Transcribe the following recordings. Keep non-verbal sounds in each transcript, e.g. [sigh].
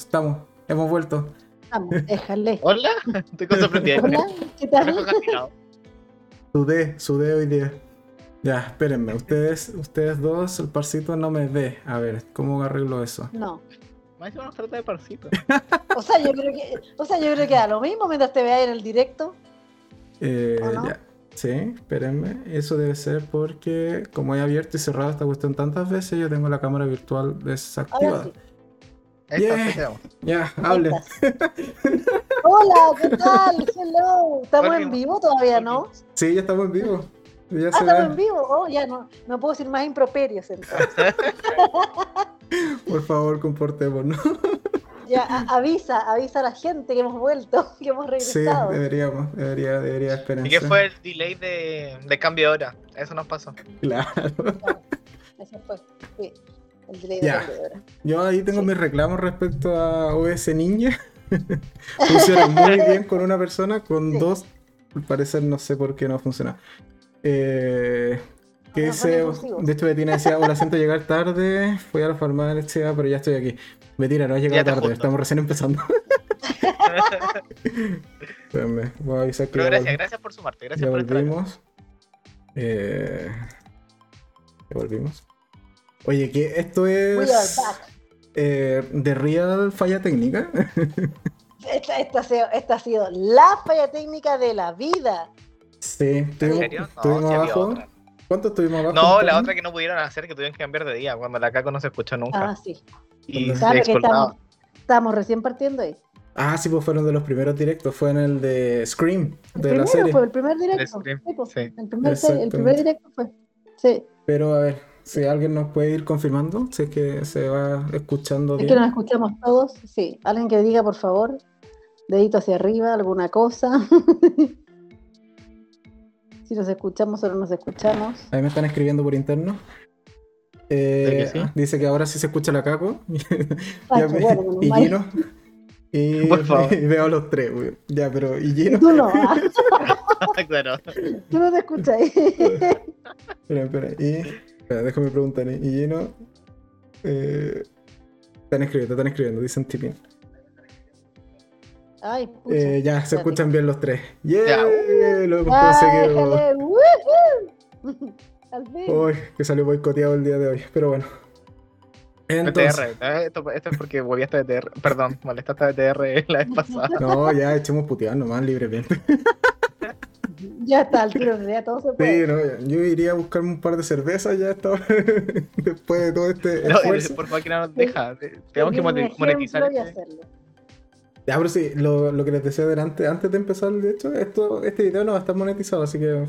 estamos, hemos vuelto. Vamos, déjale. [laughs] Hola, estoy con sorprendido. Hola, ¿qué tal? Sudé, sudé hoy día. Ya, espérenme, ustedes, ustedes dos, el parcito no me ve. A ver, ¿cómo arreglo eso? No. Más nos trata de parcito. O sea, yo creo que, o sea, yo creo que da lo mismo mientras te veas en el directo. Eh, ¿O no? ya. Sí, espérenme. Eso debe ser porque, como he abierto y cerrado esta cuestión tantas veces, yo tengo la cámara virtual Ahora desactivada. sí. Ahí Yeah. Ya, estás. [laughs] Hola, ¿qué tal? Hello. ¿Estamos en vivo todavía, no? Sí, ya estamos en vivo. Ya Ah, se estamos en vivo. Oh, ya no, no puedo decir más improperios entonces. [laughs] Por favor, comportémonos. [laughs] Ya, a- avisa, avisa a la gente que hemos vuelto, que hemos Sí, regresado. deberíamos, debería, debería esperar. ¿Y qué fue el delay de, de cambio de hora? Eso nos pasó. Claro. Eso fue. Sí, el de hora. Yo ahí tengo Sí. mis reclamos respecto a OS Ninja. [laughs] funciona muy [laughs] bien con una persona, con Sí. dos, al parecer no sé por qué no funciona. Eh, que impulsivos. de hecho Betina decía, hola, [laughs] siento llegar tarde, fui a la farmacia, pero ya estoy aquí. Betina, no has llegado tarde, junto. estamos recién empezando. Espérame, voy a avisar que Pero gracias, vol- gracias por sumarte. Gracias ya por estar acá. volvimos. Eh, ya volvimos. Oye, que esto We are es back. eh, de real falla técnica. [laughs] Esta, esta ha sido, esta ha sido la falla técnica de la vida. Sí, ¿En estuvimos, serio? No, estuvimos abajo. ¿Cuánto estuvimos abajo? No, la otra que no pudieron hacer, que tuvieron que cambiar de día, cuando la Caco no se escuchó nunca. Ah, sí. y Sabe que estamos, estamos recién partiendo ahí. Ah, sí, pues fueron de los primeros directos. Fue en el de Scream, El de la primero serie. fue el primer directo. Scream, Sí, pues, sí. El, primer, el primer directo fue. Sí. Pero a ver, si alguien nos puede ir confirmando, si es que se va escuchando Es bien. que nos escuchamos todos. Sí. Alguien que diga, por favor, dedito hacia arriba, alguna cosa. [laughs] si nos escuchamos o no nos escuchamos. Ahí me están escribiendo por interno. Eh, ¿De que sí? Dice que ahora sí se escucha la caco. [laughs] Ah, me- bueno, y. Gino. Y, [laughs] Por favor. y veo a los tres, güey. Ya, pero ¿y Gino? Tú no, claro. tú no te escuchas. Espera, espera. Y. Espera, déjame preguntar. ¿Y Gino? Eh, están escribiendo, están escribiendo, dicen tipping. Ay, pucha. Eh, ya, se escuchan bien los tres. ¡Yeah! Lo. [laughs] Al fin. Uy, que salió boicoteado el día de hoy. Pero bueno. Entonces. BTR. eh, Esto, esto es porque volvíste a BTR. Perdón, [laughs] molestaste a BTR la vez pasada. No, ya echemos putear nomás libremente. [laughs] Ya está, al tiro, todo se puede. Sí, no, yo iría a buscarme un par de cervezas ya esta hora, [laughs] después de todo este No, esfuerzo. por favor, que no nos deja. Tenemos que Seguir un mone- monetizar. este-. Ya, pero sí, lo, lo que les decía delante, antes de empezar, de hecho, esto, este video no va a estar monetizado, así que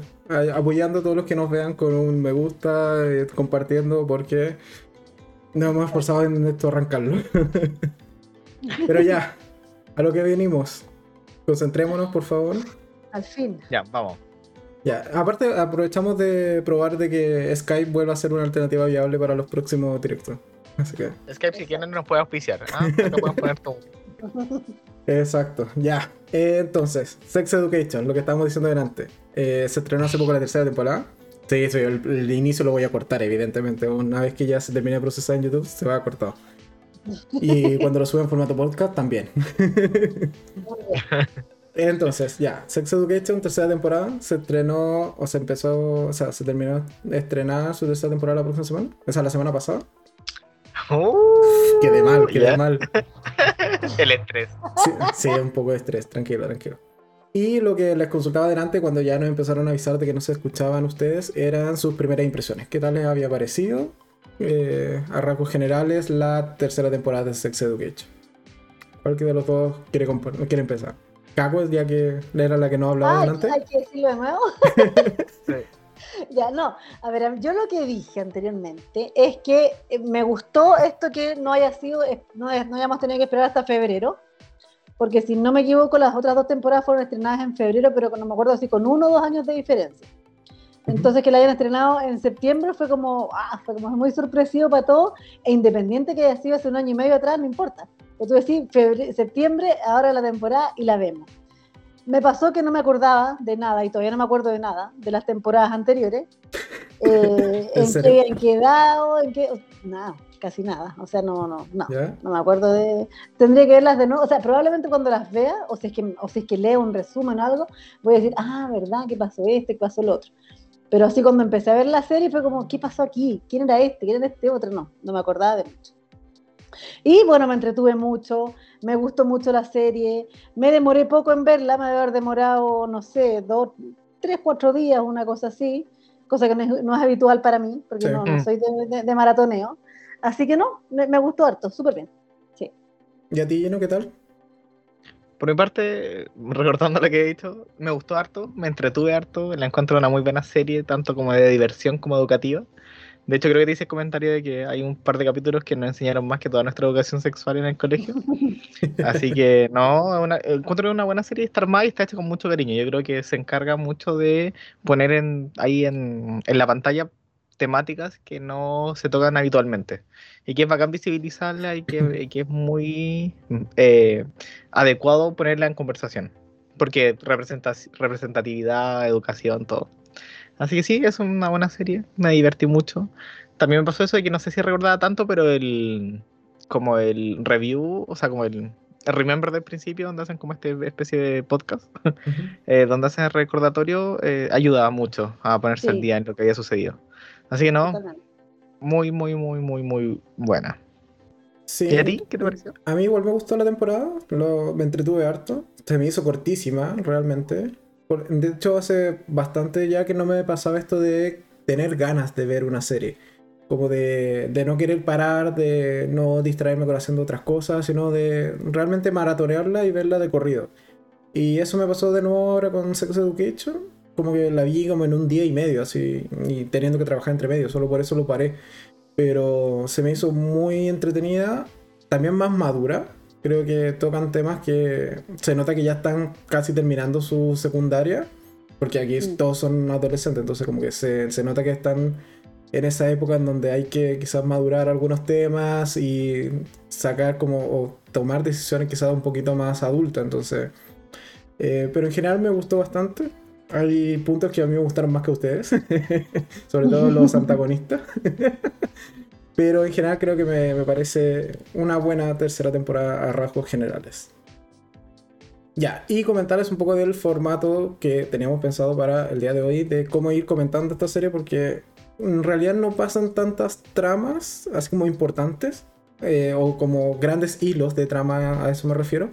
apoyando a todos los que nos vean con un me gusta, eh, compartiendo, porque nos hemos esforzado en esto arrancarlo. [laughs] pero ya, a lo que venimos. Concentrémonos, por favor. Al fin. Ya, vamos. Ya, aparte aprovechamos de probar de que Skype vuelva a ser una alternativa viable para los próximos directos. Así que, Skype, si quieren, nos puede auspiciar. ¿ah? [laughs] Acá podemos poner todo. exacto, ya. Eh, entonces, Sex Education, lo que estábamos diciendo delante. Eh, se estrenó hace poco la tercera temporada. Sí, sí, el, el inicio lo voy a cortar, evidentemente. Una vez que ya se termine de procesar en YouTube, se va a cortar. Y cuando lo sube en formato podcast, también. [laughs] Entonces, ya, Sex Education, tercera temporada, se estrenó, o se empezó, o sea, se terminó de estrenar su tercera temporada la próxima semana, o sea, la semana pasada. Uh, Quedé mal, quedé ya. mal. [laughs] El estrés. Sí, sí, un poco de estrés, tranquilo, tranquilo. Y lo que les consultaba delante, cuando ya nos empezaron a avisar de que no se escuchaban ustedes, eran sus primeras impresiones. ¿Qué tal les había parecido? Eh, a rasgos generales, la tercera temporada de Sex Education. ¿Cuál de los dos quiere, quiere empezar? Caco, ya que era la que no hablaba Ah, delante. hay que decirlo de nuevo. [laughs] Sí. Ya, no. A ver, yo lo que dije anteriormente es que eh, me gustó esto que no haya sido, no, no hayamos tenido que esperar hasta febrero, porque si no me equivoco, las otras dos temporadas fueron estrenadas en febrero, pero no me acuerdo si con uno o dos años de diferencia. Entonces que la hayan estrenado en septiembre fue como, ah, fue como muy sorpresivo para todos, e independiente que haya sido hace un año y medio atrás, no importa. Tú decís, febre- septiembre, ahora la temporada y la vemos. Me pasó que no me acordaba de nada, y todavía no me acuerdo de nada, de las temporadas anteriores. [laughs] Eh, ¿En en qué habían quedado, en qué. Nada, casi nada. O sea, no, no, no. ¿Ya? No me acuerdo de. Tendría que verlas de nuevo. O sea, probablemente cuando las vea, o si es que, o si es que leo un resumen o algo, voy a decir, ah, ¿verdad? ¿Qué pasó este? ¿Qué pasó el otro? Pero así cuando empecé a ver la serie fue como, ¿qué pasó aquí? ¿Quién era este? ¿Quién era este otro? No, no me acordaba de mucho. Y bueno, me entretuve mucho, me gustó mucho la serie, me demoré poco en verla, me debe haber demorado, no sé, dos, tres, cuatro días, una cosa así, cosa que no es, no es habitual para mí, porque Sí. no, no Mm. soy de, de- de maratoneo. Así que no, me, me gustó harto, súper bien. Sí. ¿Y a ti, Gino, qué tal? Por mi parte, recordando lo que he dicho, me gustó harto, me entretuve harto, la encuentro una muy buena serie, tanto como de diversión como educativa. De hecho, creo que te hice el comentario de que hay un par de capítulos que nos enseñaron más que toda nuestra educación sexual en el colegio. [laughs] Así que no, una, encuentro una buena serie, está armada y está hecha con mucho cariño. Yo creo que se encarga mucho de poner en, ahí en, en la pantalla temáticas que no se tocan habitualmente. Y que es bacán visibilizarla y que, y que es muy eh, adecuado ponerla en conversación. Porque representa, representatividad, educación, todo. Así que sí, es una buena serie, me divertí mucho. También me pasó eso de que no sé si recordaba tanto, pero el como el review, o sea, como el, el remember del principio, donde hacen como esta especie de podcast, [laughs] eh, donde hacen el recordatorio, eh, ayudaba mucho a ponerse al día en lo que había sucedido. Así que no, muy, muy, muy, muy, muy buena. Sí. ¿Y a ti? ¿Qué te pareció? A mí igual me gustó la temporada, lo, me entretuve harto. Se me hizo cortísima, realmente. De hecho, hace bastante ya que no me pasaba esto de tener ganas de ver una serie. Como de, de no querer parar, de no distraerme con haciendo otras cosas, sino de realmente maratonearla y verla de corrido. Y eso me pasó de nuevo ahora con Sex Education. Como que la vi como en un día y medio, así, y teniendo que trabajar entre medio, solo por eso lo paré. Pero se me hizo muy entretenida, también más madura. Creo que tocan temas que se nota que ya están casi terminando su secundaria, porque aquí Mm. todos son adolescentes, entonces como que se, se nota que están en esa época en donde hay que quizás madurar algunos temas y sacar como o tomar decisiones quizás un poquito más adultas, entonces... eh, pero en general me gustó bastante. Hay puntos que a mí me gustaron más que a ustedes, [laughs] sobre todo los [laughs] antagonistas. [laughs] Pero en general creo que me, me parece una buena tercera temporada a rasgos generales. Ya, y comentarles un poco del formato que teníamos pensado para el día de hoy, de cómo ir comentando esta serie, porque en realidad no pasan tantas tramas, así como importantes, eh, o como grandes hilos de trama, a eso me refiero,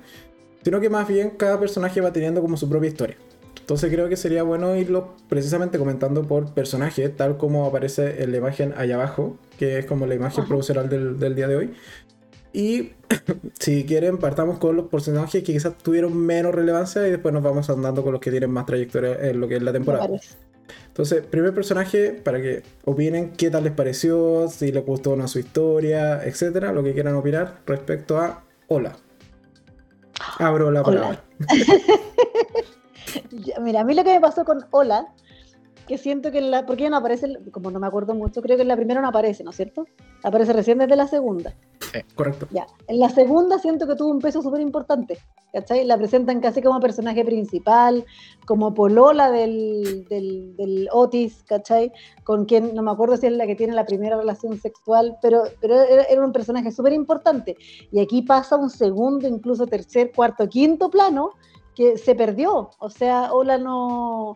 sino que más bien cada personaje va teniendo como su propia historia. Entonces creo que sería bueno irlo precisamente comentando por personaje, tal como aparece en la imagen allá abajo, que es como la imagen Ajá. promocional del, del día de hoy. Y [clears throat] si quieren, partamos con los personajes que quizás tuvieron menos relevancia y después nos vamos andando con los que tienen más trayectoria en lo que es la temporada. Entonces, primer personaje, para que opinen qué tal les pareció, si les gustó o no su historia, etcétera, lo que quieran opinar respecto a Hola. Abro la palabra. [laughs] [laughs] Ya, Mira, a mí lo que me pasó con Hola, que siento que en la. ¿Por qué no aparece? Como no me acuerdo mucho, creo que en la primera no aparece, ¿no es cierto? Aparece recién desde la segunda. Correcto. Ya. En la segunda siento que tuvo un peso súper importante. ¿Cachai? La presentan casi como personaje principal, como polola del, del, del Otis, ¿cachai? Con quien, no me acuerdo si es la que tiene la primera relación sexual, pero, pero era, era un personaje súper importante. Y aquí pasa un segundo, incluso tercer, cuarto, quinto plano que se perdió. O sea, Ola no,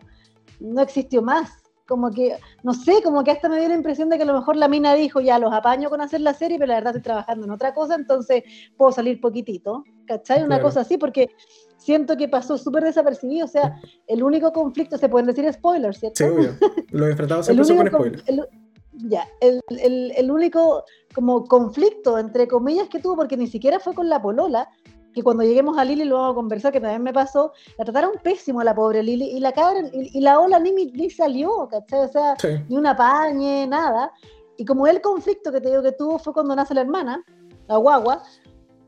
no existió más. Como que, no sé, como que hasta me dio la impresión de que a lo mejor la mina dijo, ya los apaño con hacer la serie, pero la verdad estoy trabajando en otra cosa, entonces puedo salir poquitito, ¿cachai? Una Claro. cosa así, porque siento que pasó súper desapercibido, o sea, el único conflicto, se pueden decir spoilers, ¿cierto? Sí, obvio. Los enfrentados [laughs] siempre son con único, con- spoiler. el- ya, el, el- el único como conflicto, entre comillas, que tuvo, porque ni siquiera fue con la polola, que cuando lleguemos a Lili lo vamos a conversar, que también me pasó, la trataron pésimo a la pobre Lili, y la cabra, y, y la ola ni, ni salió, ¿cachai? O sea, Sí. ni una pañe, nada. Y como el conflicto que te digo que tuvo fue cuando nace la hermana, la guagua,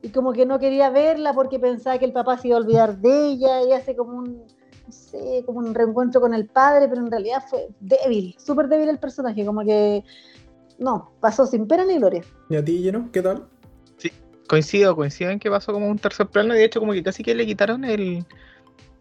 y como que no quería verla porque pensaba que el papá se iba a olvidar de ella, y hace como un, no sé, como un reencuentro con el padre, pero en realidad fue débil, súper débil el personaje, como que no, pasó sin pena ni gloria. ¿Y a ti, Gino? ¿Qué tal? Coincido, coincido en que pasó como un tercer plano de hecho como que casi que le quitaron el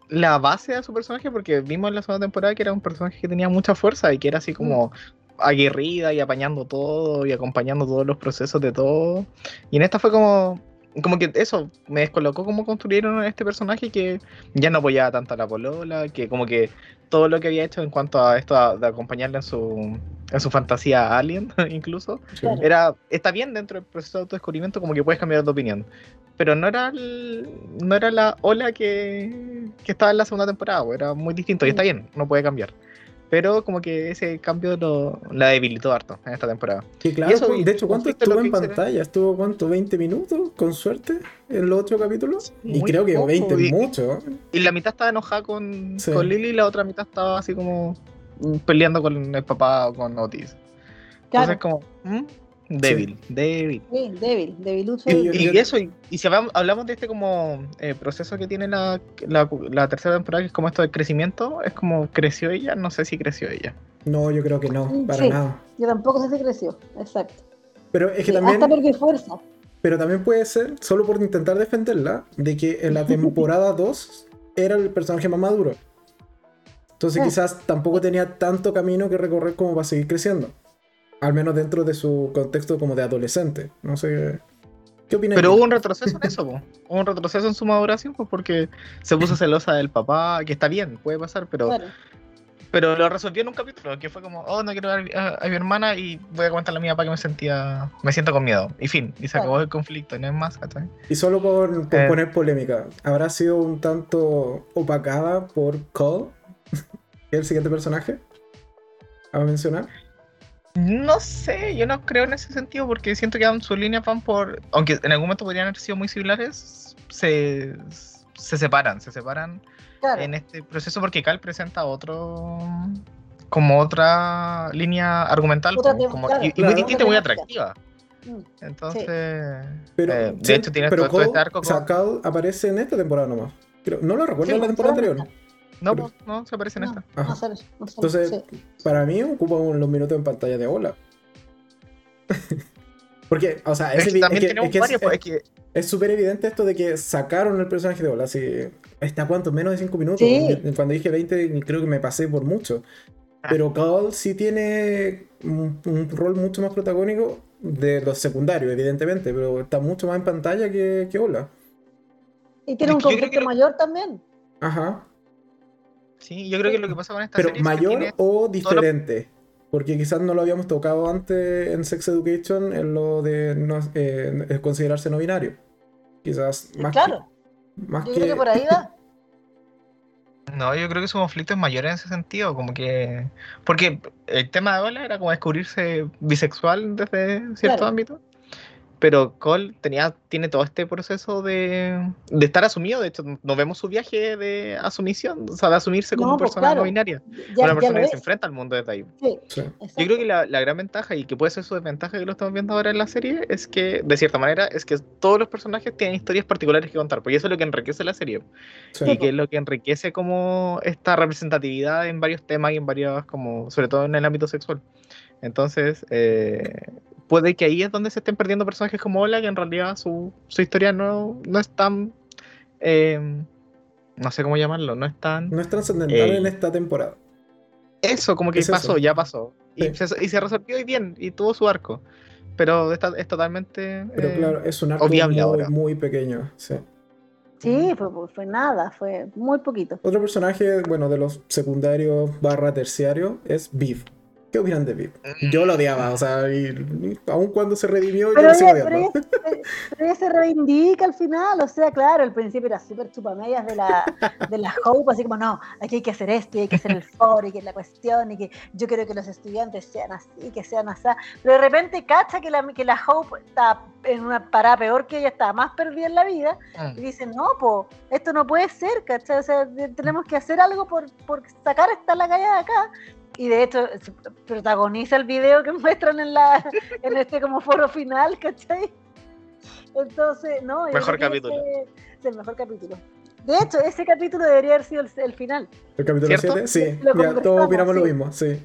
la base a su personaje porque vimos en la segunda temporada que era un personaje que tenía mucha fuerza y que era así como aguerrida y apañando todo y acompañando todos los procesos de todo. Y en esta fue como, como que eso, me descolocó cómo construyeron a este personaje que ya no apoyaba tanto a la polola, que como que todo lo que había hecho en cuanto a esto de acompañarle en su, en su fantasía alien, [laughs] incluso, Sí. Era está bien dentro del proceso de autodescubrimiento como que puedes cambiar de opinión. Pero no era el- no era la ola que, que estaba en la segunda temporada pues, era muy distinto y está bien no puede cambiar pero como que ese cambio lo, la debilitó harto en esta temporada Sí, claro. eso, y de hecho, ¿cuánto estuvo en pantalla? ¿Estuvo cuánto? ¿20 minutos? Con suerte, en los ocho capítulos. y creo que poco, 20 y- es mucho. y la mitad estaba enojada con, Sí. con Lily y la otra mitad estaba así como peleando con el papá o con Otis Claro, entonces como ¿mm? Débil débil sí, débil. Sí, yo- Y, y eso, y, y si hablamos, hablamos de este como eh, proceso que tiene la, la, la tercera temporada, que es como esto de crecimiento, es como creció ella, no sé si creció ella. No, yo creo que no, para sí. nada. Yo tampoco sé si creció, exacto. Pero es que Sí, también. Hasta perdió fuerza. Pero también puede ser, solo por intentar defenderla, de que en la temporada [laughs] 2 era el personaje más maduro. Entonces Ah. quizás tampoco tenía tanto camino que recorrer como para seguir creciendo. Al menos dentro de su contexto como de adolescente. No sé. ¿Qué opinas? Pero hubo un retroceso en eso, po. hubo un retroceso en su maduración, pues porque se puso celosa del papá, que está bien, puede pasar, pero, Claro. pero lo resolvió en un capítulo, que fue como, oh, no quiero ver a, a mi hermana y voy a comentarle a mi papá que me sentía, me siento con miedo. Y fin, y se Claro. acabó el conflicto, y no es más, ¿cachai? Y solo por, por Eh. poner polémica, ¿habrá sido un tanto opacada por Cole? que es [laughs] el siguiente personaje? ¿A mencionar? No sé, yo no creo en ese sentido porque siento que sus líneas van por. Aunque en algún momento podrían haber sido muy similares, se, se separan, se separan Claro. en este proceso porque Cal presenta otro. como otra línea argumental Otra como- claro, y, y claro. muy distinta y muy atractiva. Mm. Entonces. Pero, eh, sí, de hecho, tiene pero todo, todo este arco. o sea, Cole aparece en esta temporada nomás. Creo- no lo recuerdo Sí, en la temporada anterior. No, pero- no, se aparece en No, esta. no Ajá. sale, no sale, Entonces, sí. para mí ocupa un- los minutos en pantalla de Ola. [laughs] Porque, o sea, es, Es que también es que- tenemos es que es- varios, pues, es- es que es súper evidente esto de que sacaron el personaje de Ola. Así, ¿Está cuánto? Menos de 5 minutos. Sí. Cuando dije 20, creo que me pasé por mucho. Ah. Pero Cole sí tiene un, un rol mucho más protagónico de los secundarios, evidentemente, pero está mucho más en pantalla que, que Ola. Y tiene un que conflicto mayor también. Ajá. Sí, yo creo que lo que pasa con esta Pero serie es que mayor tiene- o diferente. Porque quizás no lo habíamos tocado antes en Sex Education, en lo de no- eh, de considerarse no binario. Quizás más claro, que. Más yo que, creo que por ahí va. [laughs] No, yo creo que su conflicto es mayor en ese sentido, como que... Porque el tema de Ola era como descubrirse bisexual desde cierto Claro. ámbito, pero Cole tenía, tiene todo este proceso de, de estar asumido, de hecho no vemos su viaje de asumición, o sea, de asumirse como No, una pues, persona claro. no binaria, Ya, una persona que se enfrenta al mundo desde ahí. Sí, Sí. Yo creo que la, la gran ventaja, y que puede ser su desventaja que lo estamos viendo ahora en la serie, es que, de cierta manera, es que todos los personajes tienen historias particulares que contar, porque eso es lo que enriquece la serie Sí. y que es lo que enriquece como esta representatividad en varios temas y en varias, como sobre todo en el ámbito sexual. Entonces, eh, puede que ahí es donde se estén perdiendo personajes como Ola, que en realidad su, su historia no, no es tan, eh, no sé cómo llamarlo, no es tan... No es trascendental Eh, en esta temporada. Eso, como que es eso. pasó, ya pasó. Y, se, y se resolvió y bien, y tuvo su arco. Pero está, es totalmente... Pero eh, claro, es un arco muy, ahora. muy pequeño. sí. Sí, fue, fue- fue nada, fue muy poquito. Otro personaje, bueno, de los secundarios barra terciarios es Viv. ¿Qué opinan de Viv? Yo lo odiaba, o sea, y, y aun cuando se redimió, yo Pero lo sigo pero, odiando. ella, pero ella se reivindica al final, o sea, claro, al principio era súper chupamedias de la, de la Hope, así como, no, aquí hay que hacer esto, y hay que hacer el foro, y que la cuestión, y que yo quiero que los estudiantes sean así, que sean así. Pero de repente cacha que la, que la Hope está en una parada peor que ella, está más perdida en la vida, mm, y dice, no, po, esto no puede ser, ¿cachai? O sea, tenemos que hacer algo por, por sacar esta la calle de acá. Y de hecho, protagoniza el video que [laughs] muestran en la en este como foro final, ¿cachai? Entonces, no. Mejor capítulo. Es el mejor capítulo. De hecho, ese capítulo debería haber sido el, el final. ¿El capítulo ¿Cierto? 7? Sí, Lo ya, todos opinamos lo sí. mismo, sí.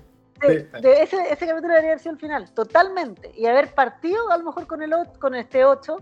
Sí, Sí. de ese, ese capítulo debería haber sido el final, totalmente. Y haber partido a lo mejor con el con este 8,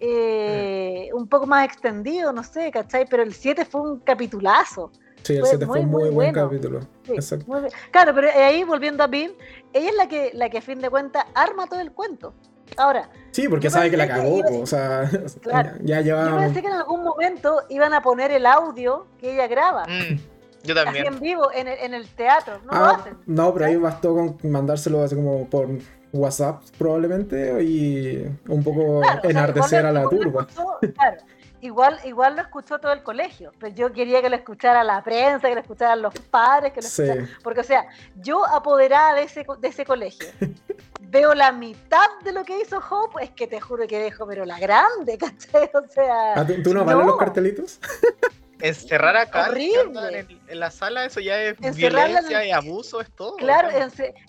eh, un poco más extendido, no sé, ¿cachai? Pero el 7 fue un capitulazo. Sí, el Fue 7 fue muy, un muy, muy buen bueno. capítulo. Sí, Exacto. muy bien. Claro, pero ahí volviendo a Bill, ella es la que, la que a fin de cuentas arma todo el cuento. Ahora, Sí, porque Yo sabe que la que cagó, iba- po, o sea, [laughs] Claro. ya yo lleva... pensé que en algún momento iban a poner el audio que ella graba, Mm, yo así también. en vivo, en el, en el teatro. No lo Ah, hacen. no, pero ahí bastó con mandárselo así como por WhatsApp probablemente y un poco Claro, o sea, enardecer a lo- la lo turba. escuchó- claro, igual, igual lo escuchó todo el colegio, pero yo quería que lo escuchara la prensa, que lo escucharan los padres, que lo Sí. escucharan- porque o sea, yo apoderada de ese, de ese colegio, [laughs] veo la mitad de lo que hizo Hope, es que te juro que dejo, pero la grande, [laughs] ¿cachai? O sea, Ah, ¿tú, tú no vales no. los cartelitos? [laughs] Encerrar a Carl en, en la sala, eso ya es Encerrarla en violencia el- y abuso, es todo. Claro,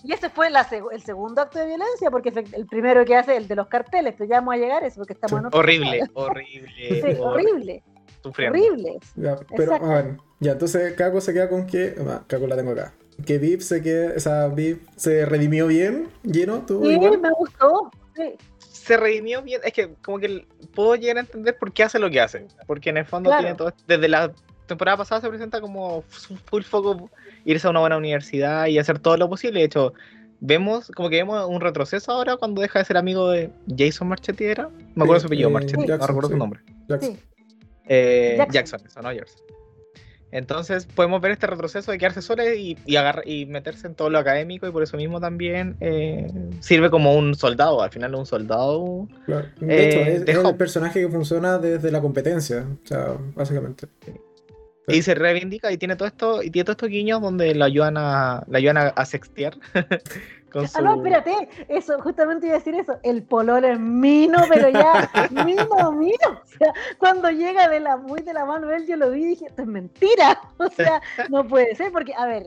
y ese fue la seg- el segundo acto de violencia, porque el primero que hace el de los carteles, pero ya vamos a llegar a eso, porque estamos en otro- horrible, horrible, Sí, horrible, horrible, sufriendo. horrible. Ya, pero, Exacto. a ver, ya, entonces Kako se queda con que. ah, Kako la tengo acá. Que Viv se queda. O sea, Viv se redimió bien, lleno, tú Sí, igual. me gustó. Sí. Se redimió bien, es que como que puedo llegar a entender por qué hace lo que hace, porque en el fondo Claro. tiene todo, desde la temporada pasada se presenta como su- full foco irse a una buena universidad y hacer todo lo posible, de hecho vemos como que vemos un retroceso ahora cuando deja de ser amigo de Jason Marchetti era, me acuerdo Sí, su apellido, eh, Marchetti, no recuerdo sí. su nombre. Jackson. Sí. Eh, Jackson. Jackson, eso, no Jackson. Entonces podemos ver este retroceso de quedarse sola y, y, y meterse en todo lo académico y por eso mismo también eh, sirve como un soldado, al final un soldado. Claro. De Eh, hecho, es, de es el personaje que funciona desde la competencia. O sea, básicamente. Y se reivindica y tiene todo esto, y tiene todos estos guiños donde la ayudan a, la ayudan a, a sextear. [laughs] con Ah, no, espérate, eso, justamente iba a decir eso. El pololo es mino, pero ya, [laughs] mino, mino. O sea, cuando llega de la muy de la mano él, yo lo vi y dije, esto es mentira. [laughs] O sea, no puede ser, porque, a ver,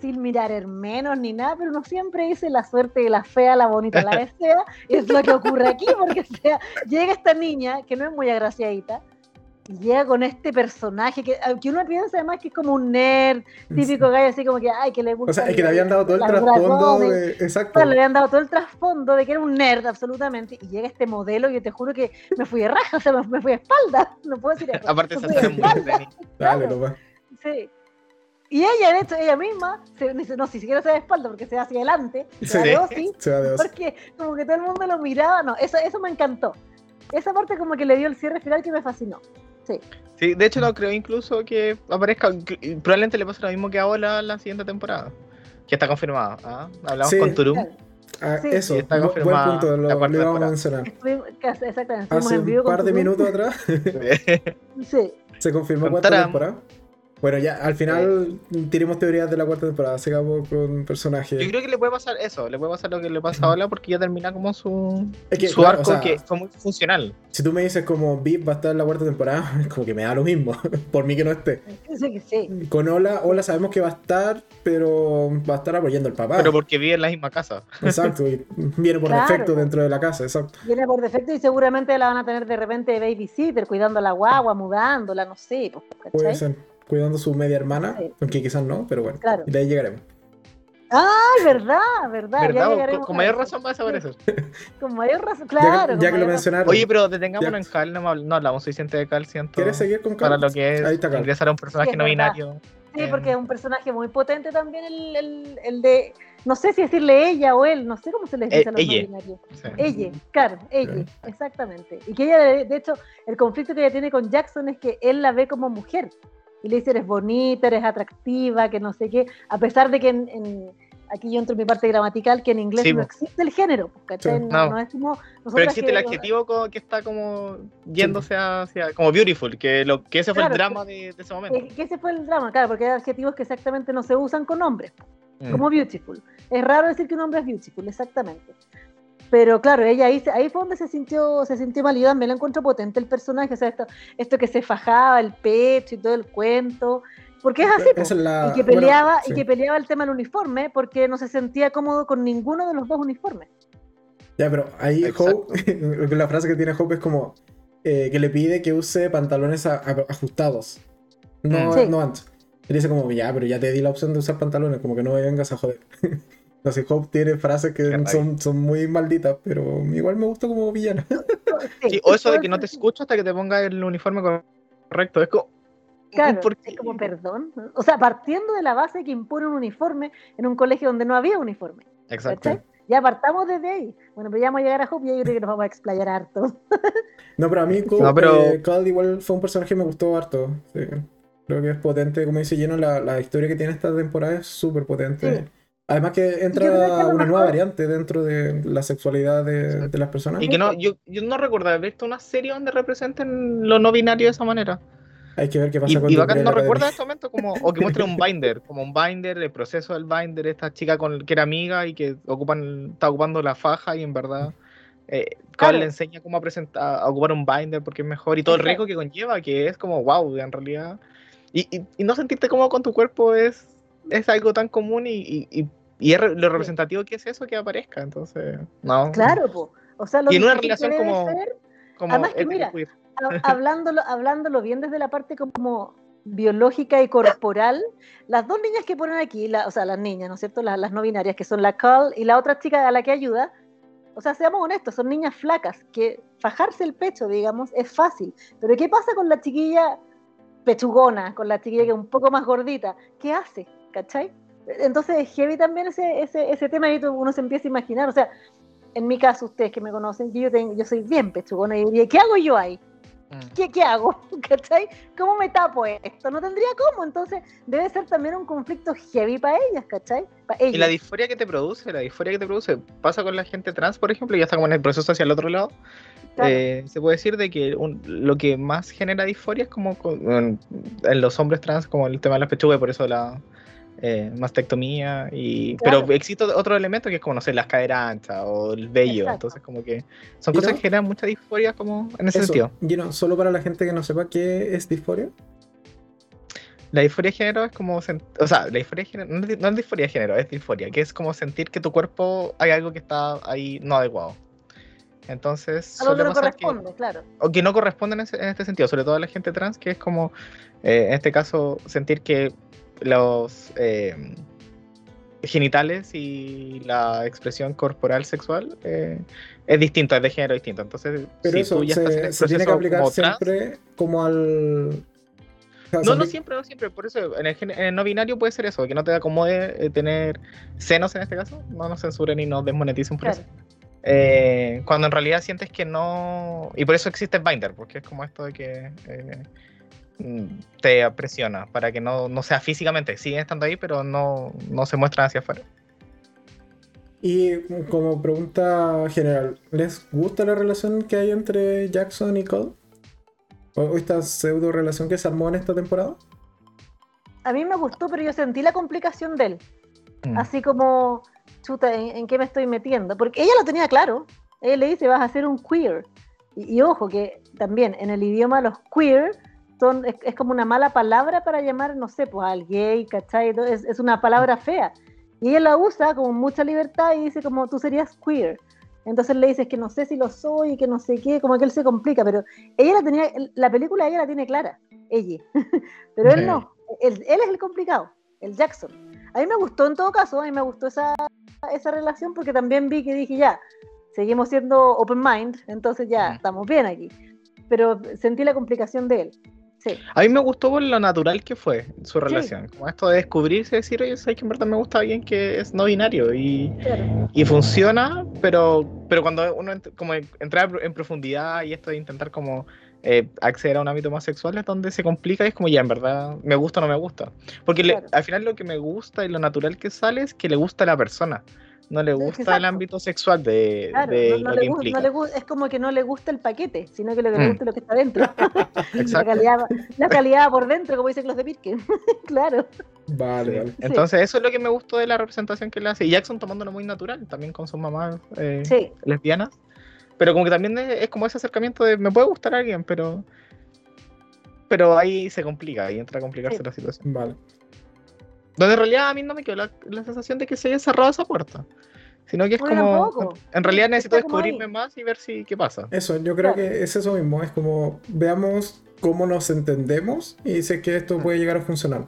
sin mirar hermenos ni nada, pero uno siempre dice la suerte de la fea, la bonita, la [laughs] desea. Es lo que ocurre aquí, porque, o sea, llega esta niña, que no es muy agraciadita, y llega con este personaje que, que uno piensa además que es como un nerd, típico gallo así como que, ay, que le gusta. O sea, es que te habían dado todo el trasfondo de. Exacto. Claro, le habían dado todo el trasfondo de que era un nerd absolutamente y llega este modelo y yo te juro que me fui de raja, [laughs] o sea, me, me fui de espalda, no puedo decir eso. Aparte se hace muy. [laughs] Dale, claro. nomás. sí. Y ella, de hecho, ella misma, se, dice, no, si siquiera se da de espalda porque se va hacia adelante, Sí. se da de porque como que todo el mundo lo miraba, no, eso, eso me encantó. Esa parte como que le dio el cierre final que me fascinó. Sí, de hecho no creo incluso que aparezca, probablemente le pase lo mismo que a Ola la siguiente temporada. Que está confirmado. ¿ah? Hablamos Sí. con Turum. Ah, Sí. eso, está bu- buen confirmada punto, lo, lo íbamos a mencionar. Exactamente, Hace en vivo un par con de minutos atrás [laughs] Sí, se confirmó Taram. temporada. Bueno, ya al final tiremos teorías de la cuarta temporada, sigamos con personajes. Yo creo que le puede pasar eso, le puede pasar lo que le pasa a Ola porque ya termina como su, Es que, su claro, arco o sea, que fue muy funcional. Si tú me dices como Viv va a estar en la cuarta temporada, es [laughs] como que me da lo mismo, [laughs] por mí que no esté. sí, sí. Con Ola, Ola sabemos que va a estar, pero va a estar apoyando al papá. Pero porque vive en la misma casa. Exacto, y viene por [laughs] Claro. defecto dentro de la casa, exacto. Viene por defecto y seguramente la van a tener de repente de babysitter, cuidando a la guagua, mudándola, no sé, pues, Puede ser, cuidando su media hermana, Sí. aunque quizás no, pero bueno, Claro. y de ahí llegaremos. Ay, verdad, verdad. ya ¿Verdad? llegaremos Con, con a mayor eso. razón va a desaparecer. Con mayor razón, Ya claro. que- con ya, que lo mencionaron, Oye, pero detengámonos Ya. en Cal, no, no hablamos suficiente de Cal, siento. ¿quieres seguir con Para Carl? lo que es Ahí está Carl. ingresar a un personaje Sí, no binario. Sí, porque es un personaje muy potente también el, el, el de, no sé si decirle ella o él, no sé cómo se les dice Eh, a los no ella. binarios. Sí. Ella, claro, ella, exactamente. Y que ella, de de hecho, el conflicto que ella tiene con Jackson es que él la ve como mujer. Y le dice, eres bonita, eres atractiva, que no sé qué, a pesar de que en, en- aquí yo entro en mi parte gramatical, que en inglés Sí, no existe el género, ¿cachai? Sí. No, No. no es como Pero existe el adjetivo que está como yéndose hacia. como beautiful, que, lo, que ese fue el drama de, de ese momento. que, que ese fue el drama, claro, porque hay adjetivos que exactamente no se usan con hombres. Mm. como beautiful. Es raro decir que un hombre es beautiful, exactamente. Pero claro, ella ahí, ahí fue donde se sintió, se sintió mal. Y yo también lo encuentro potente el personaje, o sea, esto, esto que se fajaba el pecho y todo el cuento. Porque es así, es la- y que bueno, peleaba, sí. y que peleaba el tema del uniforme porque no se sentía cómodo con ninguno de los dos uniformes. Ya, pero ahí Exacto. Hope, [laughs] la frase que tiene Hope es como eh, que le pide que use pantalones a- a- ajustados, no, Mm. Sí. no anchos. Y dice como, ya, pero ya te di la opción de usar pantalones, como que no me vengas a joder. [laughs] No sé, Hope tiene frases que son, son muy malditas, pero igual me gusta como villana. [laughs] Sí, o eso de que no te escucho hasta que te ponga el uniforme correcto. Es como. Claro, ¿por es como perdón. O sea, partiendo de la base que impone un uniforme en un colegio donde no había uniforme. Exacto. ¿cachai? Ya partamos desde ahí. Bueno, pero ya vamos a llegar a Hope y ahí yo creo que nos vamos a explayar harto. [laughs] No, pero a mí Cole, No, pero- eh, Cole igual fue un personaje que me gustó harto. sí. Creo que es potente, como dice Lleno, la, la historia que tiene esta temporada es súper potente. Sí. Además que entra una nueva variante dentro de la sexualidad de, de las personas. Y que no, yo, yo no recuerdo haber visto una serie donde representen lo no binario de esa manera. Hay que ver qué pasa Y, con y bacán, no recuerdo en este momento como, o que muestre un binder, como un binder, el proceso del binder, esta chica con que era amiga y que ocupan, está ocupando la faja y en verdad eh, Claro. le enseña cómo a, presentar, a ocupar un binder porque es mejor y todo el riesgo que conlleva, que es como wow, en realidad. Y, y, y no sentirte cómodo con tu cuerpo es, es algo tan común y, y, y- y es lo representativo que es eso que aparezca, entonces, no. Claro, po. O sea, lo Y en una relación como- ser Como Además que mira, hablándolo, hablándolo bien desde la parte como biológica y corporal, las dos niñas que ponen aquí, la- o sea, las niñas, ¿no es cierto? Las, las no binarias, que son la Cal y la otra chica a la que ayuda, o sea, seamos honestos, son niñas flacas, que fajarse el pecho, digamos, es fácil. Pero ¿qué pasa con la chiquilla pechugona, con la chiquilla que es un poco más gordita? ¿Qué hace? ¿Cachai? Entonces es heavy también ese, ese, ese tema y uno se empieza a imaginar, o sea, en mi caso, ustedes que me conocen, yo, tengo, yo soy bien pechugona y diría, ¿qué hago yo ahí? Mm. ¿Qué, qué hago? [laughs] ¿Cachai? ¿Cómo me tapo esto? No tendría cómo, entonces debe ser también un conflicto heavy para ellas, ¿cachai? Para Y la ellas. disforia que te produce, la disforia que te produce, pasa con la gente trans, por ejemplo, y ya está como en el proceso hacia el otro lado. Claro. Eh, se puede decir de que un- lo que más genera disforia es como con- en, en los hombres trans, como el tema de las pechugas, por eso la eh, mastectomía. Y, Claro. Pero existe otro elemento que es como, no sé, las caderas anchas o el vello. Exacto. Entonces, como que son ¿Y cosas no? que generan mucha disforia como en ese Eso, sentido. Gino, solo para la gente que no sepa qué es disforia. La disforia de género es como. O sea, la disforia de género. No es, di- no es disforia de género, es disforia, que es como sentir que tu cuerpo hay algo que está ahí no adecuado. Entonces. a lo que no que- corresponde, claro. o que no corresponde en, ese- en este sentido, sobre todo a la gente trans, que es como, eh, en este caso, sentir que los eh, genitales y la expresión corporal sexual eh, es distinto, es de género distinto. Entonces, Pero si eso tú ya estás en se, el se tiene que aplicar como trans, siempre como al. no, no siempre, no siempre. Por eso, en el, gen- en el no binario puede ser eso, que no te acomode eh, tener senos en este caso, no nos censuren y nos desmoneticen por Claro. eso. Eh, cuando en realidad sientes que no. Y por eso existe el binder, porque es como esto de que eh, te presiona para que no, no sea físicamente. Siguen estando ahí, pero no, no se muestran hacia afuera. Y como pregunta general, ¿les gusta la relación que hay entre Jackson y Cole? ¿O esta pseudo relación que se armó en esta temporada? A mí me gustó, pero yo sentí la complicación de él. Mm. Así como, chuta, ¿en, en qué me estoy metiendo? Porque ella lo tenía claro. Ella le dice, vas a ser un queer. Y, y ojo, que también en el idioma los queer son, es, es como una mala palabra para llamar, no sé, pues al gay, ¿cachai? Es, es una palabra fea. Y ella la usa con mucha libertad y dice como, tú serías queer. Entonces le dices que no sé si lo soy que no sé qué, como que él se complica, pero ella la tenía, la película ella la tiene clara, ella. [laughs] pero él no, él, él es el complicado, el Jackson. A mí me gustó en todo caso, a mí me gustó esa, esa relación porque también vi que dije ya, seguimos siendo open mind, entonces ya Mm. estamos bien aquí. Pero sentí la complicación de él. Sí, A mí me gustó por lo natural que fue su relación. Como esto de descubrirse y decir, oye, sabes que en verdad me gusta alguien que es no binario. Y, claro. y funciona, pero, pero cuando uno ent- como entra en profundidad y esto de intentar como eh, acceder a un ámbito más sexual es donde se complica y es como ya en verdad me gusta o no me gusta. Porque le- Claro. al final lo que me gusta y lo natural que sale es que le gusta a la persona. No le gusta el ámbito sexual de, Claro, de no, no lo le que gu- implica. no le es como que no le gusta el paquete, sino que lo que le Mm. gusta es lo que está dentro. [laughs] la, calidad, la calidad por dentro, como dicen los de Pitkin. [laughs] claro. Vale, vale. Entonces eso es lo que me gustó de la representación que le hace. Y Jackson tomándolo muy natural, también con sus mamás eh, Sí, lesbianas. Pero como que también es, es como ese acercamiento de me puede gustar alguien, pero. Pero ahí se complica, ahí entra a complicarse Sí. la situación. Vale. Donde en realidad a mí no me quedó la, la sensación de que se haya cerrado esa puerta. Sino que es como. tampoco. En realidad necesito descubrirme más y ver si qué pasa. Eso, yo creo Claro. que es eso mismo. Es como veamos cómo nos entendemos y sé que esto Mm. puede llegar a funcionar.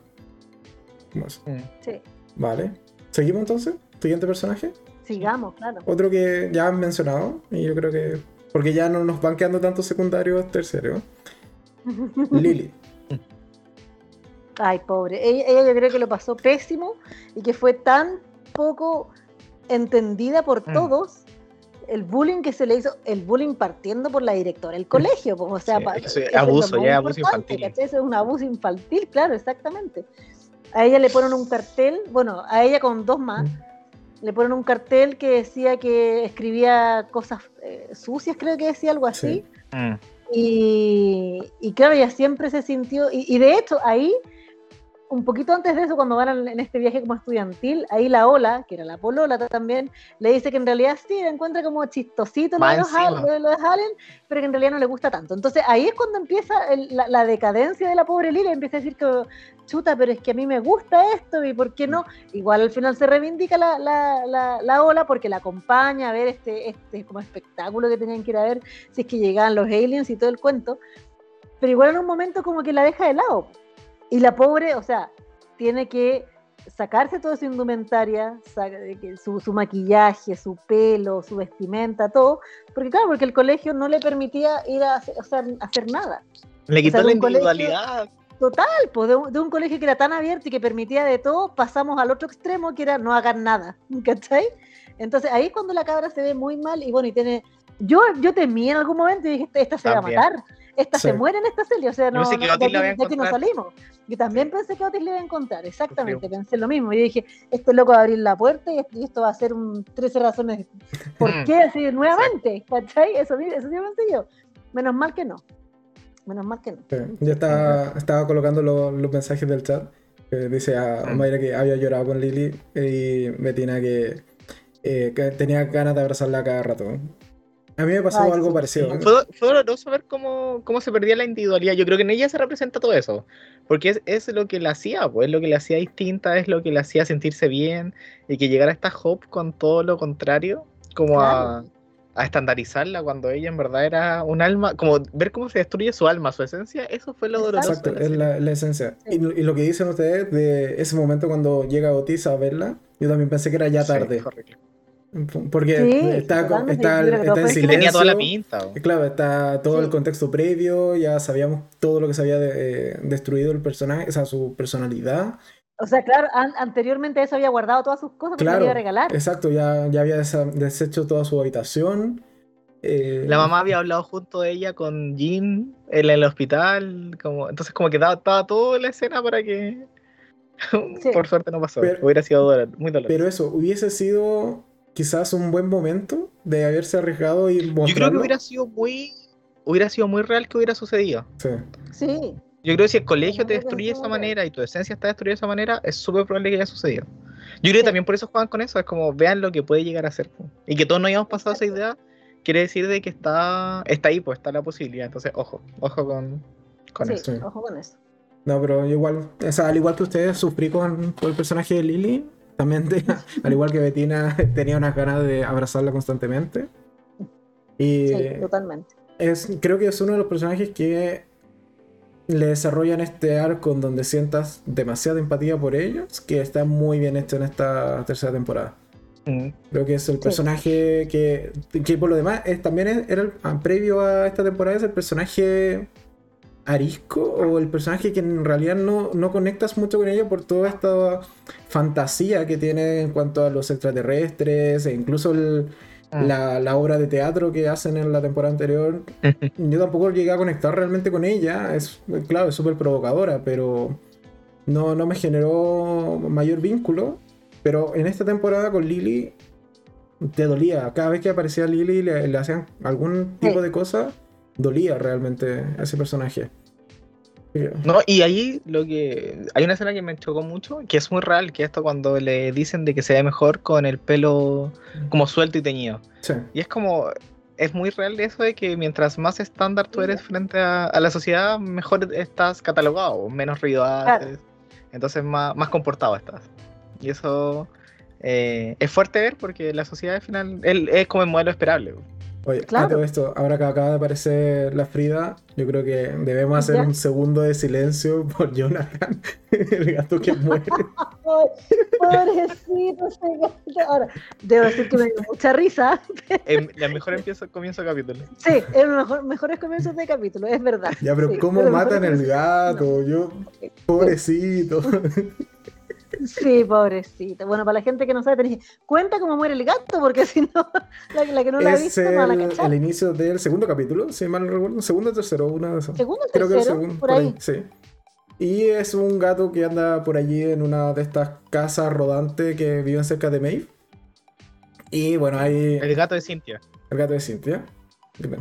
Como eso. Mm. sí. Vale. ¿Seguimos entonces? Siguiente personaje. Sigamos, claro. Otro que ya han mencionado, y yo creo que. Porque ya no nos van quedando tantos secundarios terciarios. [laughs] Lily. Ay, pobre. Ella, ella yo creo que lo pasó pésimo y que fue tan poco entendida por Mm. todos el bullying que se le hizo, el bullying partiendo por la directora del colegio, pues, o sea, Sí, pa- eso es abuso, ya es abuso infantil. ¿cachai? Eso es un abuso infantil, claro, exactamente. A ella le ponen un cartel, bueno, a ella con dos más, le ponen un cartel que decía que escribía cosas eh, sucias, creo que decía algo así. Sí. Mm. Y, y claro, ella siempre se sintió, y, y de hecho ahí, un poquito antes de eso, cuando van en este viaje como estudiantil, ahí la Ola, que era la polola también, le dice que en realidad sí, la encuentra como chistosito lo de, los, encima. Al- lo de Allen, pero que en realidad no le gusta tanto. Entonces ahí es cuando empieza el- la, la decadencia de la pobre Lila, empieza a decir que, chuta, pero es que a mí me gusta esto, y por qué no. Igual al final se reivindica la, la, la, la Ola porque la acompaña a ver este, este como espectáculo que tenían que ir a ver, si es que llegaban los aliens y todo el cuento pero igual en un momento como que la deja de lado. Y la pobre, o sea, tiene que sacarse toda su indumentaria, su, su maquillaje, su pelo, su vestimenta, todo, porque claro, porque el colegio no le permitía ir a hacer, o sea, a hacer nada. Le quitó la individualidad. Total, pues de un, de un colegio que era tan abierto y que permitía de todo, pasamos al otro extremo que era no hagan nada, [laughs] ¿cachai? Entonces ahí es cuando la cabra se ve muy mal y bueno, y tiene... Yo, yo temí en algún momento y dije, esta, esta se También. va a matar, esta Sí. se muere en esta serie, o sea, no, no, que de, aquí, de aquí no salimos. Yo también pensé que Otis le iba a encontrar, exactamente, pensé lo mismo. Yo dije, este loco va a abrir la puerta y esto, va a ser un 13 razones. ¿Por Mm. qué así nuevamente? ¿Cachai? Eso, eso sí pensé yo. Menos mal que no. Menos mal que no. Sí, Yo estaba, estaba colocando lo- los mensajes del chat. Que dice a Mm. Mayra que había llorado con Lily y Betina que, eh, que tenía ganas de abrazarla cada rato. A mí me pasó Ay, algo sí, parecido. sí. Fue, fue doloroso ver cómo, cómo se perdía la individualidad. Yo creo que en ella se representa todo eso. Porque es, es lo que la hacía, pues, es lo que la hacía distinta, es lo que la hacía sentirse bien. Y que llegara esta Hope con todo lo contrario, como a, a estandarizarla cuando ella en verdad era un alma, como ver cómo se destruye su alma, su esencia, eso fue lo doloroso. Exacto, es la, la esencia. Sí. Y, y lo que dicen ustedes de ese momento cuando llega Otis a verla, yo también pensé que era ya Sí, tarde. horrible. Porque Sí, está, está, que está en que silencio. tenía toda la pinta. Claro, está todo Sí. el contexto previo, ya sabíamos todo lo que se había de- eh, destruido el personaje, o sea, su personalidad. O sea, claro, an- anteriormente eso había guardado todas sus cosas porque Claro, le iba a regalar. exacto, ya, ya había deshecho toda su habitación. eh, La mamá había hablado junto de ella con Jean en el hospital, como, entonces como que daba, estaba toda la escena para que... [laughs] Sí. Por suerte no pasó, Pero- hubiera sido dolor- muy doloroso. Pero eso, hubiese sido quizás un buen momento de haberse arriesgado y Yo creo que mostrarlo. hubiera sido muy hubiera sido muy real que hubiera sucedido. Sí. Sí, Yo creo que si el colegio te destruye de esa manera y tu esencia está destruida de esa manera, es súper probable que haya sucedido. Yo creo que Sí. también por eso juegan con eso, es como vean lo que puede llegar a ser. Y que todos no hayamos pasado esa idea, quiere decir de que está, está ahí, pues está la posibilidad. Entonces, ojo, ojo con, con sí, eso. Sí. ojo con eso. No, pero igual, o sea, al igual que ustedes sufrí con, con el personaje de Lily, también te- [laughs] al igual que Bettina [laughs] tenía unas ganas de abrazarla constantemente. Y Sí, totalmente. es, creo que es uno de los personajes que le desarrollan este arco en donde sientas demasiada empatía por ellos, que está muy bien hecho en esta tercera temporada. Mm. Creo que es el Sí. personaje que, que por lo demás es, también es- era el- ah, previo a esta temporada es el personaje arisco o el personaje que en realidad no, no conectas mucho con ella por toda esta fantasía que tiene en cuanto a los extraterrestres e incluso el- Mm. la, la obra de teatro que hacen en la temporada anterior. [laughs] Yo tampoco llegué a conectar realmente con ella. Es, claro, es súper provocadora, pero no, no me generó mayor vínculo. Pero en esta temporada con Lily te dolía. Cada vez que aparecía Lily le, le hacían algún tipo Sí. de cosa, dolía realmente a ese personaje. No, y ahí lo que. Hay una escena que me chocó mucho, que es muy real, que es esto cuando le dicen de que se ve mejor con el pelo como suelto y teñido. Sí, Y es como, es muy real eso de que mientras más estándar tú eres frente a, a la sociedad, mejor estás catalogado, menos ruido haces, entonces más, más comportado estás. Y eso eh, es fuerte ver porque la sociedad al final él, es como el modelo esperable. Oye, a Claro. todo esto, ahora que acaba de aparecer la Frida, yo creo que debemos hacer Ya. un segundo de silencio por Jonathan, [laughs] el gato que muere. [laughs] Pobrecito ese gato. Ahora, debo decir que me dio mucha risa. [laughs] Em, la mejor empiezo, comienzo de capítulo. Sí, es los mejor, mejores comienzos de capítulo, es verdad. Ya, pero Sí, ¿cómo los matan el gato? Yo, pobrecito. Sí, pobrecito. Bueno, para la gente que no sabe, tenés cuenta cómo muere el gato, porque [laughs] si no, la, la que no la ha visto no va a el, cachar. el inicio del segundo capítulo, si mal no recuerdo. Segundo o tercero, una de esas. Segundo, Creo que el tercero, segundo, por ahí. sí. Y es un gato que anda por allí en una de estas casas rodantes que viven cerca de Maeve. Y bueno, hay El gato de Cintia. el gato de Cintia.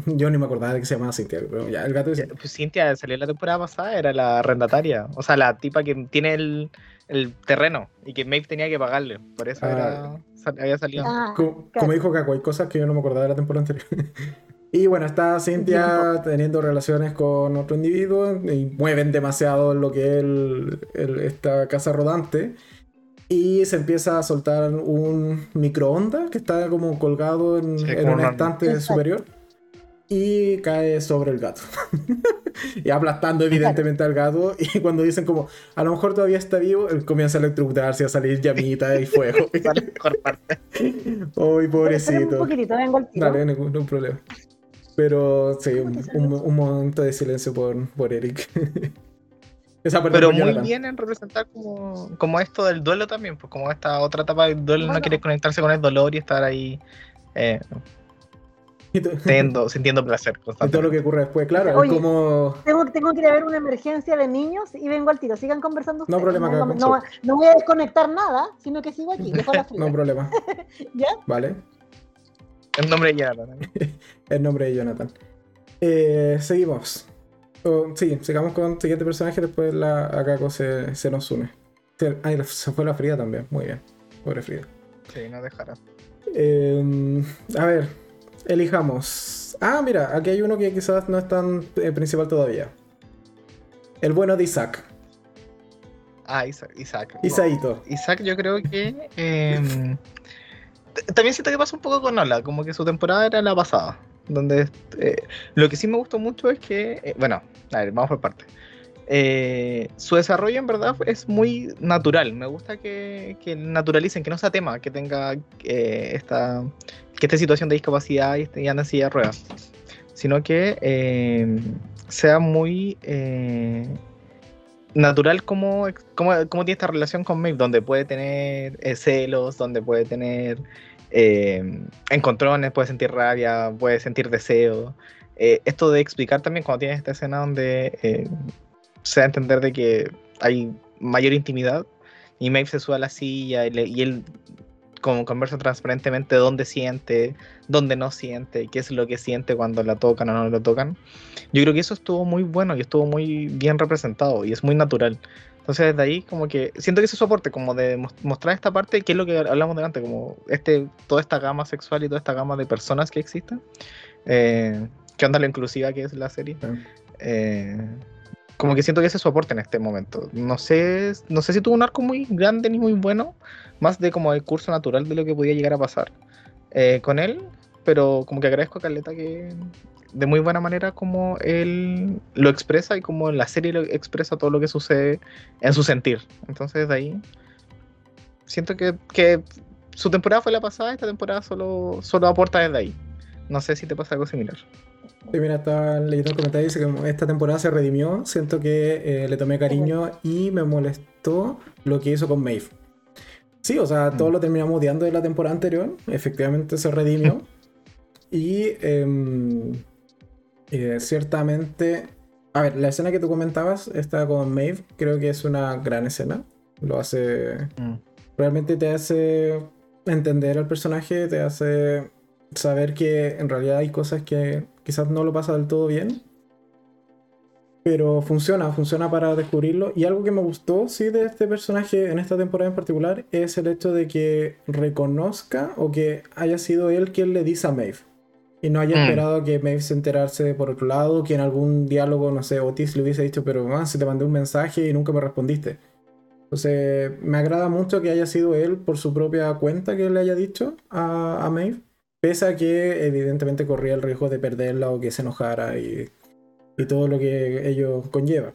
Yo ni me acordaba de que se llamaba Cintia, pero ya, el gato de Cintia. Pues Cintia salió la temporada pasada, era la arrendataria. O sea, la tipa que tiene el, el terreno y que Maeve tenía que pagarle. Por eso Ah. era, sal- había salido. Ah, Como, claro. como dijo Caco, hay cosas que yo no me acordaba de la temporada anterior. [laughs] y bueno, está Cintia teniendo relaciones con otro individuo y mueven demasiado lo que es el- el- esta casa rodante. Y se empieza a soltar un microondas que está como colgado en, Sí, en un una- estante superior. Y cae sobre el gato. [laughs] y aplastando evidentemente al gato. Y cuando dicen como, a lo mejor todavía está vivo, él comienza a electrocutarse, a salir llamita y fuego. [laughs] Ay, Espérame un pobrecito. poquitito. Dale, ningún, ningún problema. Pero sí, un, un- un momento de silencio por, por Eric. [laughs] Esa parte Pero muy Jonathan. bien en representar como, como esto del duelo también, pues como esta otra etapa del duelo, no Bueno. quiere conectarse con el dolor y estar ahí eh, Teniendo, sintiendo placer [laughs] y todo lo que ocurre después, claro, Oye, es como... Tengo, tengo que ir a ver una emergencia de niños y vengo al tiro. Sigan conversando No ustedes. problema, no, no, no voy a desconectar nada, sino que sigo aquí. Dejo la [laughs] No problema. [laughs] ¿Ya? Vale, En nombre de Jonathan. el nombre de Jonathan. Eh, seguimos. Oh, sí, sigamos con el siguiente personaje, después la Akako se, se nos une. Se, ay, se fue la Frida también, muy bien. Pobre Frida. Sí, no dejará. Eh, a ver, elijamos. Ah, mira, aquí hay uno que quizás no es tan eh, principal todavía. El bueno de Isaac. Ah, Isaac. Isaac. Isaito. Isaac yo creo que... eh, t- también siento que pasa un poco con Ola, como que su temporada era la pasada. Donde eh, lo que sí me gustó mucho es que, eh, bueno, a ver, vamos por partes. Eh, su desarrollo en verdad es muy natural. Me gusta que, que naturalicen, que no sea tema, que tenga eh, esta, que esta situación de discapacidad y, esté- y ande en silla ruedas, sino que eh, sea muy natural como, como, como tiene esta relación con Maeve, donde puede tener celos, donde puede tener encontrones, puede sentir rabia, puede sentir deseo. Esto de explicar también cuando tienes esta escena donde se da a entender de que hay mayor intimidad y Maeve se sube a la silla y, le- y él como conversa transparentemente dónde siente, dónde no siente, qué es lo que siente cuando la tocan o no lo tocan. Yo creo que eso estuvo muy bueno y estuvo muy bien representado y es muy natural. Entonces desde ahí como que siento que ese soporte como de mos- mostrar esta parte, que es lo que hablamos delante, como este, toda esta gama sexual y toda esta gama de personas que existen, eh, que onda lo inclusiva que es la serie. Eh, como que siento que ese soporte en este momento. No sé, no sé si tuvo un arco muy grande ni muy bueno, más de como el curso natural de lo que podía llegar a pasar eh, con él, pero como que agradezco a Carleta que de muy buena manera como él lo expresa y como la serie lo expresa todo lo que sucede en su sentir. Entonces de ahí siento que, que su temporada fue la pasada, esta temporada solo, solo aporta desde ahí. No sé si te pasa algo similar. Sí, mira, estaba leyendo el comentario dice que esta temporada se redimió. Siento que eh, le tomé cariño y me molestó lo que hizo con Maeve. Sí, o sea, Mm. lo terminamos odiando de la temporada anterior. Efectivamente se redimió. [laughs] y em, eh, ciertamente. A ver, la escena que tú comentabas, esta con Maeve, creo que es una gran escena. Lo hace realmente te hace entender al personaje, te hace saber que en realidad hay cosas que quizás no lo pasa del todo bien. Pero funciona, funciona para descubrirlo. Y algo que me gustó, sí, de este personaje en esta temporada en particular, es el hecho de que reconozca o que haya sido él quien le dice a Maeve. Y no haya Mm. esperado que Maeve se enterarse por otro lado, que en algún diálogo, no sé, Otis le hubiese dicho, pero man, si te mandé un mensaje y nunca me respondiste. Entonces, me agrada mucho que haya sido él por su propia cuenta que le haya dicho a, a Maeve. Pese a que evidentemente corría el riesgo de perderla o que se enojara y, y todo lo que ello conlleva.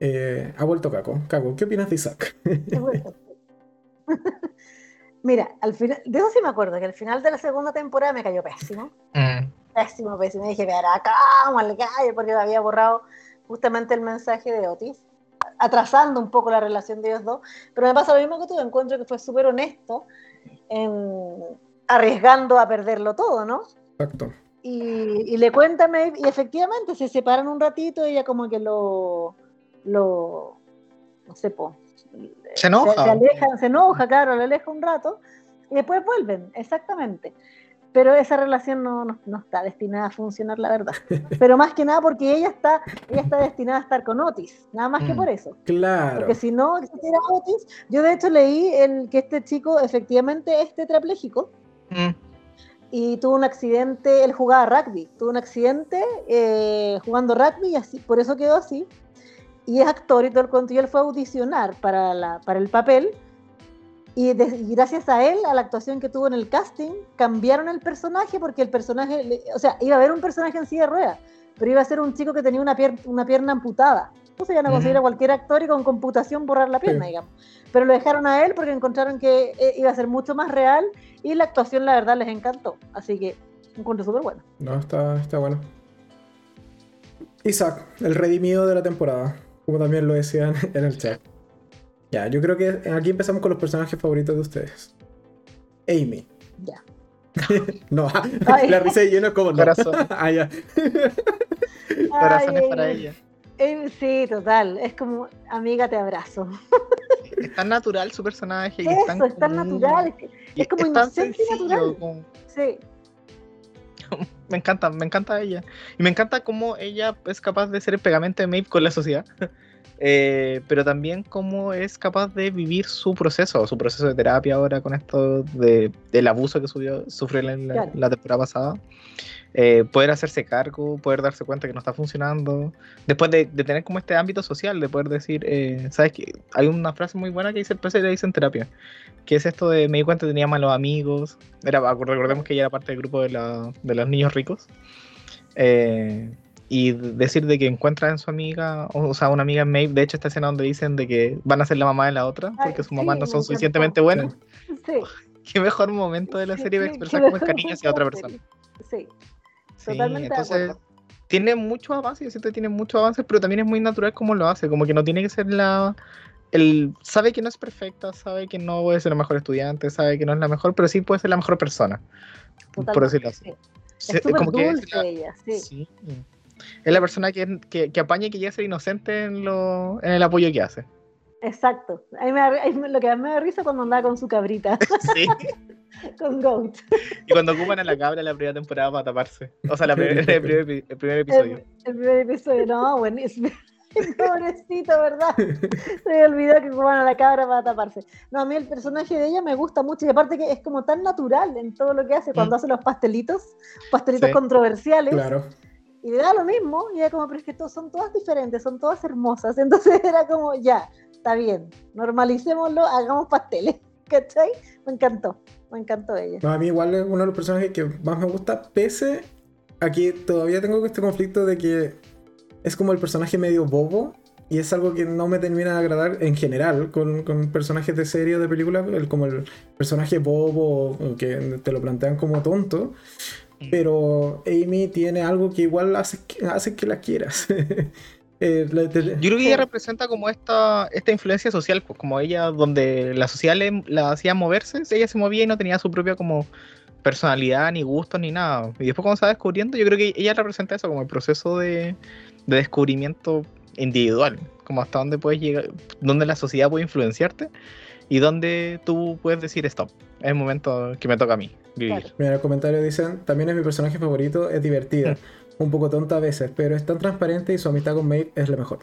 Eh, ha vuelto Caco. Caco, ¿qué opinas de Isaac? He vuelto. [laughs] Mira, al final, de eso sí me acuerdo, que al final de la segunda temporada me cayó pésimo. Mm. Pésimo, pésimo. Y dije, verá, ¿cómo al gallo? Porque me había borrado justamente el mensaje de Otis, atrasando un poco la relación de ellos dos. Pero me pasa lo mismo que tú, encuentro que fue súper honesto, en, arriesgando a perderlo todo, ¿no? Exacto. Y, y le cuenta a Maeve, y efectivamente se separan un ratito, ella como que lo, lo no sé, po, Se enoja. se, se alejan, se enoja, claro, le aleja un rato y después vuelven, exactamente. Pero esa relación no, no, no está destinada a funcionar, la verdad. [laughs] Pero más que nada porque ella está, ella está destinada a estar con Otis, nada más que Mm. por eso. Claro. Porque si no existiera Otis, yo de hecho leí el, que este chico efectivamente es tetrapléjico Mm. y tuvo un accidente, él jugaba rugby, tuvo un accidente eh, jugando rugby y así, por eso quedó así. Y es actor y todo el cuento, y él fue a audicionar para, la, para el papel. Y, gracias a él, a la actuación que tuvo en el casting, cambiaron el personaje porque el personaje, o sea, iba a haber un personaje en silla de ruedas, pero iba a ser un chico que tenía una pierna amputada. Entonces iban a conseguir a cualquier actor y con computación borrar la pierna, Sí. digamos. Pero lo dejaron a él porque encontraron que eh, iba a ser mucho más real y la actuación, la verdad, les encantó. Así que encuentro súper bueno. No, está, está bueno. Isaac, el redimido de la temporada, como también lo decían [laughs] en el chat. Ya, yo creo que aquí empezamos con los personajes favoritos de ustedes. Amy. Ya. [laughs] no, Ay. [laughs] la risa de lleno es como no. Corazón. ah, ya. Corazones Ay, para ella. Sí, total. Es como, amiga, te abrazo. Es tan natural su personaje. y es tan Eso, es tan natural. es y es como tan inocente y sencillo, natural. como- Sí, [laughs] Me encanta, me encanta ella. Y me encanta cómo ella es capaz de ser el pegamento de Maeve con la sociedad. [laughs] Eh, pero también cómo es capaz de vivir su proceso, su proceso de terapia ahora con esto de, del abuso que subió, sufrió en la, Claro. la temporada pasada. Eh, poder hacerse cargo, poder darse cuenta que no está funcionando. Después de, de tener como este ámbito social, de poder decir, eh, ¿sabes qué? Hay una frase muy buena que dice el PC le dice en terapia, que es esto de me di cuenta que tenía malos amigos. Era, recordemos que ella era parte del grupo de, la- de los niños ricos. Eh, y decir de que encuentra en su amiga, o, o sea, una amiga en Maeve, de hecho esta escena donde dicen de que van a ser la mamá de la otra, porque sus mamás sí, no son suficientemente buenas. sí. [laughs] Qué mejor momento de la serie sí, expresar como el cariño hacia otra de persona. Sí, Sí, Totalmente de entonces acuerdo. tiene muchos avances, yo siento que tiene muchos avances, pero también es muy natural como lo hace, como que no tiene que ser la... El, sabe que no es perfecta, sabe que no puede ser la mejor estudiante, sabe que no es la mejor, pero sí puede ser la mejor persona, por decirlo así. sí. Es como que es la- ella, sí. sí. Es la persona que, que, que apaña y que llega a ser inocente en, lo, en el apoyo que hace. Exacto. A mí me da- lo que me da risa cuando andaba con su cabrita, [laughs] Sí. [laughs] con Goat. Y cuando ocupan a la cabra en la primera temporada para taparse. O sea, la [laughs] primer- el, primer, epi- el primer episodio. El, el primer episodio, no, buenísimo. Pobrecito, ¿verdad? Se me olvidó que jugaban a la cabra para taparse. No, a mí el personaje de ella me gusta mucho y aparte que es como tan natural en todo lo que hace cuando Mm. hace los pastelitos, pastelitos Sí. controversiales. Claro. Y le da lo mismo, y era como, pero es que todos, son todas diferentes, son todas hermosas. Entonces era como, ya, está bien, normalicémoslo, hagamos pasteles. [laughs] ¿Cachai? Me encantó, me encantó ella. No, a mí igual es uno de los personajes que más me gusta, pese a que todavía tengo este conflicto de que es como el personaje medio bobo y es algo que no me termina de agradar en general con, con personajes de serie o de película, el, como el personaje bobo que te lo plantean como tonto, pero Amy tiene algo que igual hace, que- hace que la quieras. [laughs] Eh, la- Yo creo que ella representa como esta, esta influencia social, pues como ella, donde la sociedad le- la hacía moverse, ella se movía y no tenía su propia como personalidad, ni gustos, ni nada. Y después cuando se va descubriendo, yo creo que ella representa eso como el proceso de, de descubrimiento individual, como hasta dónde puedes llegar, dónde la sociedad puede influenciarte y dónde tú puedes decir stop. Es el momento que me toca a mí vivir. Claro. Mira, en el comentario dicen, también es mi personaje favorito, es divertida, un poco tonta a veces, pero es tan transparente y su amistad con Maeve es la mejor.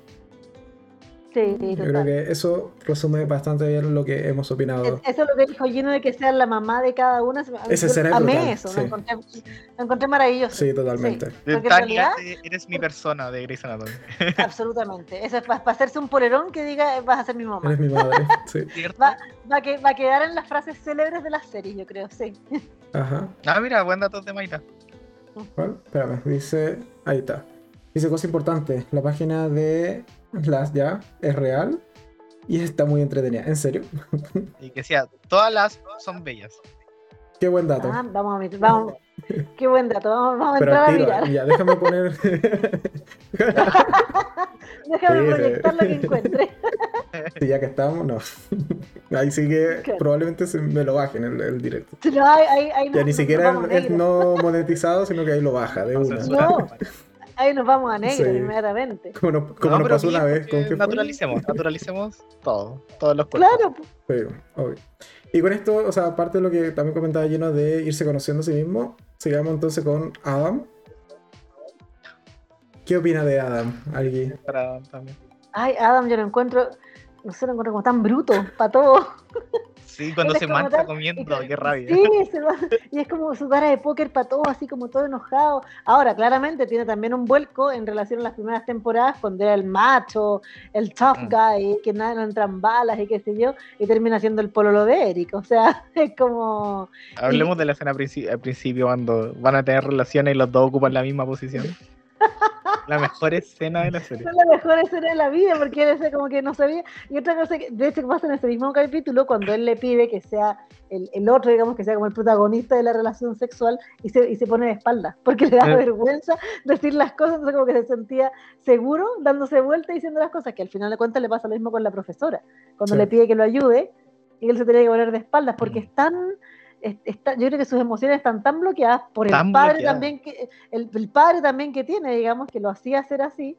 Sí, Yo creo que eso resume bastante bien lo que hemos opinado. Es- Eso es lo que dijo Gino de que sea la mamá de cada una. yo será amé eso, sí. lo, encontré, lo encontré maravilloso. Sí, totalmente. Tania, realidad, eh, eres mi persona de Grey's Anatomy. [laughs] absolutamente. Eso es para hacerse un polerón que diga vas a ser mi mamá. Eres mi madre. [laughs] Sí. Va, va, a que, va a quedar en las frases célebres de las series, yo creo, sí. Ajá. Ah, mira, buen dato de Mayra. ¿Cuál? Espérame, dice. Ahí está. Dice cosa importante. La página de las ya es real y está muy entretenida. ¿En serio? [laughs] Y que decía, todas las son bellas. Qué buen dato. Ah, vamos a meter, vamos. Qué buen dato, vamos, vamos a Pero entrar a mirar. ya, déjame poner. [laughs] Déjame Sí, proyectar lo que encuentre. [laughs] Sí, ya que estamos, no. [laughs] Ahí sí que Claro. probablemente se me lo bajen el, el directo. No, ahí, ahí, ahí Ya ni siquiera es no monetizado, sino que ahí lo baja de una. No. Ahí nos vamos a negro Sí. inmediatamente. Como, no- como No, nos pero pasó bien, una vez con que fue. Naturalicemos, naturalicemos todo, todos los cuerpos. Claro, pues, Sí, obvio. Y con esto, o sea, aparte de lo que también comentaba lleno de irse conociendo a sí mismo, sigamos entonces con Adam. ¿Qué opina de Adam, alguien? Para también. ay, Adam, yo lo encuentro, no sé, lo encuentro como tan bruto para todo. Sí, [laughs] cuando se mancha tan- comiendo, qué [laughs] rabia. Sí, se va- y es como su cara de póker para todo, así como todo enojado. Ahora, claramente tiene también un vuelco en relación a las primeras temporadas, cuando era el macho, el tough Mm. guy, que nada no entran balas y qué sé yo, y termina siendo el pololo de Eric. O sea, [laughs] es como. Hablemos de la escena al principio cuando van a tener relaciones y los dos ocupan la misma posición. La mejor escena de la serie. Es la mejor escena de la vida porque él como que no sabía. Y otra cosa que de hecho pasa en ese mismo capítulo, cuando él le pide que sea el, el otro, digamos, que sea como el protagonista de la relación sexual y se, y se pone de espaldas, porque le da Eh. vergüenza decir las cosas, entonces como que se sentía seguro dándose vuelta y diciendo las cosas, que al final de cuentas le pasa lo mismo con la profesora, cuando Sí. le pide que lo ayude y él se tenía que poner de espaldas, porque Mm. es tan... está- yo creo que sus emociones están tan bloqueadas por el padre bloqueadas. también que el, el padre también que tiene, digamos, que lo hacía hacer así,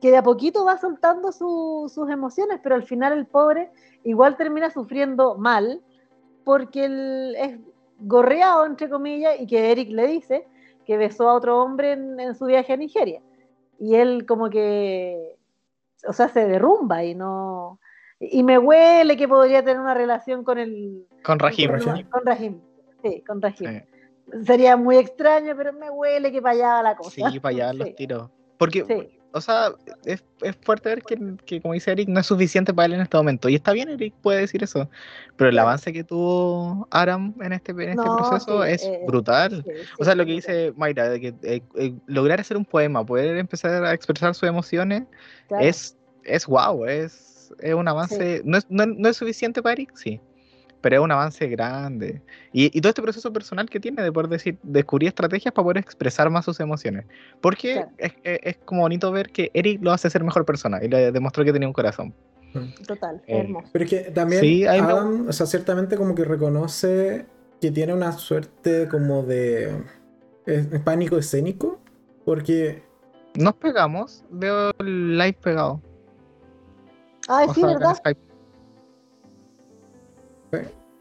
que de a poquito va soltando su- sus emociones, pero al final el pobre igual termina sufriendo mal porque él es gorreado, entre comillas, y que Eric le dice que besó a otro hombre en, en su viaje a Nigeria. Y él como que, o sea, se derrumba y no... Y me huele que podría tener una relación con el... Con Rahim. Con Con, con. Sí, con Rahim. Sí. Sería muy extraño, pero me huele que para allá va la cosa. Sí, para allá los Sí, tiros. Porque, sí. o sea, es, es fuerte ver que, que, como dice Eric, no es suficiente para él en este momento. Y está bien, Eric puede decir eso. Pero el avance que tuvo Aram en este, en este No, proceso sí, es eh, brutal. Sí, O sí, sea, lo que dice Mayra, de que eh, eh, lograr hacer un poema, poder empezar a expresar sus emociones, claro. es, es wow, es, es un avance. No, es, no, no es suficiente para Eric, sí, pero es un avance grande. Y, y todo este proceso personal que tiene de poder decir, descubrir estrategias para poder expresar más sus emociones. Porque Claro. es, es- es como bonito ver que Eric lo hace ser mejor persona y le demostró que tenía un corazón. Total, Eh, hermoso. Pero es que también Sí, Adam, o sea, ciertamente como que reconoce que tiene una suerte como de pánico escénico, porque Nos pegamos, veo el live pegado. Ay, sí, ¿verdad? Skype.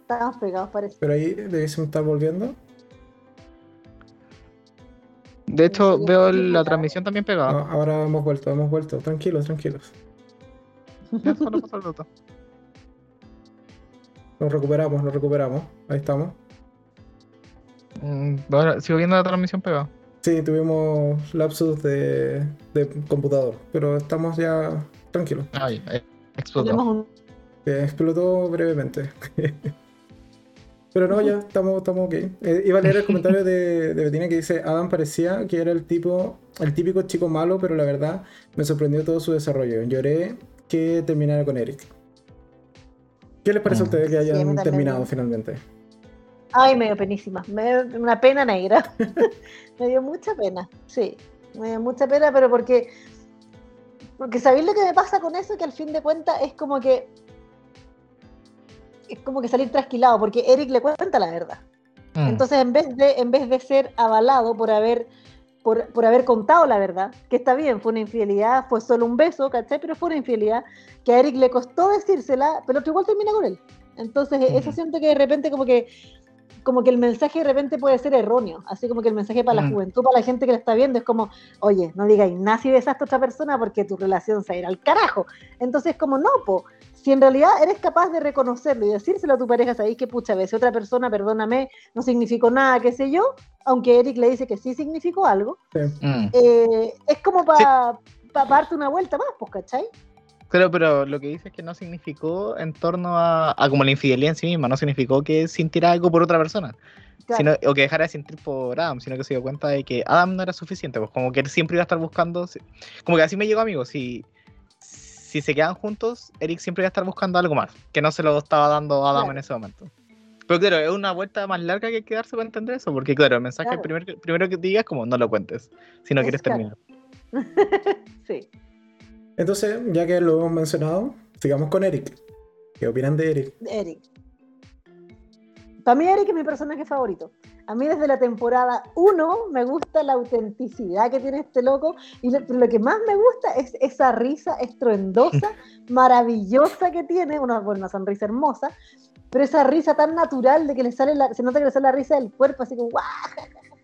Estamos pegados, parece. pero ahí debiésemos estar volviendo. De hecho, Sí, veo la transmisión también pegada. No, ahora hemos vuelto, hemos vuelto. Tranquilos, tranquilos. Ya solo pasó el. [laughs] Nos recuperamos, nos recuperamos. Ahí estamos. Mm, ahora sigo viendo la transmisión pegada. Sí, tuvimos lapsus de, de computador, pero estamos ya tranquilos. Ay, eh, explotó. Eh, explotó brevemente. [laughs] Pero no, ya estamos, estamos ok. Eh, iba a leer el comentario de, de Betina que dice: Adam parecía que era el tipo, el típico chico malo, pero la verdad me sorprendió todo su desarrollo. Lloré que terminara con Eric. ¿Qué les parece a Mm. ustedes que hayan terminado finalmente? Ay, me dio penísima. Me dio una pena negra. [laughs] me dio mucha pena. Sí, me dio mucha pena, pero porque. Porque sabéis lo que me pasa con eso, que al fin de cuentas es como que. Es como que salir trasquilado, porque Eric le cuenta la verdad. Mm. Entonces, en vez de, en vez de ser avalado por haber, por, por haber contado la verdad, que está bien, fue una infidelidad, fue solo un beso, ¿cachai? Pero fue una infidelidad que a Eric le costó decírsela, pero otro igual termina con él. Entonces, eso Ujú. siento que de repente como que como que el mensaje de repente puede ser erróneo, así como que el mensaje para la Mm. juventud, para la gente que la está viendo, es como, oye, no digáis nada si besaste a otra persona porque tu relación se va a ir al carajo. Entonces, como no, po, si en realidad eres capaz de reconocerlo y decírselo a tu pareja, sabéis que pucha, besé a otra persona, perdóname, no significó nada, qué sé yo, aunque Eric le dice que sí significó algo, Sí. Mm. eh, es como para darte una vuelta más, pues, ¿cachai? Claro, pero lo que dice es que no significó en torno a, a como la infidelidad en sí misma, no significó que sintiera algo por otra persona. Claro. Sino, o que dejara de sentir por Adam, sino que se dio cuenta de que Adam no era suficiente, pues como que él siempre iba a estar buscando, como que así me llegó amigo, si, si se quedan juntos, Eric siempre iba a estar buscando algo más, que no se lo estaba dando Adam Claro. en ese momento. Pero claro, es una vuelta más larga que hay que darse para entender eso, porque claro, el mensaje Claro. primer- primero que digas es como no lo cuentes, si no Es quieres terminar. [laughs] Sí. Entonces, ya que lo hemos mencionado, sigamos con Eric. ¿Qué opinan de Eric? Eric. Para mí Eric es mi personaje favorito. A mí desde la temporada 1 me gusta la autenticidad que tiene este loco y lo, que más me gusta es esa risa estruendosa, [laughs] maravillosa que tiene, una, bueno, una sonrisa hermosa, pero esa risa tan natural de que le sale la, se nota que le sale la risa del cuerpo así como ¡guau!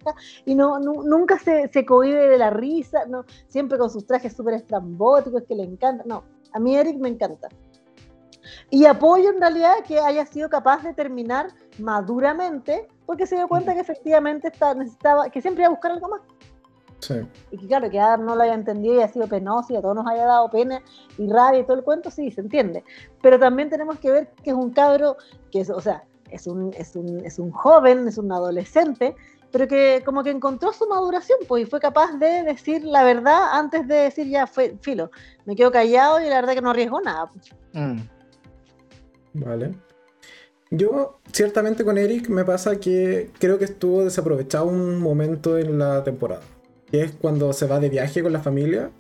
Ja, ja, ja, ja", y no, nu- nunca se, se cohibe de la risa, no, siempre con sus trajes súper estrambóticos que le encanta. No, a mí Eric me encanta. Y apoyo en realidad que haya sido capaz de terminar maduramente, porque se dio cuenta que efectivamente está, necesitaba, que siempre iba a buscar algo más. Sí. Y que claro, que Adam no lo haya entendido y ha sido penoso y a todos nos haya dado pena y rabia y todo el cuento, sí, se entiende. Pero también tenemos que ver que es un cabro, que es, o sea, es un, es un, es un joven, es un adolescente, pero que como que encontró su maduración, pues, y fue capaz de decir la verdad antes de decir ya fue filo. Me quedo callado y la verdad que no arriesgo nada. Mm. Vale. Yo, ciertamente con Eric me pasa que creo que estuvo desaprovechado un momento en la temporada. Que es cuando se va de viaje con la familia.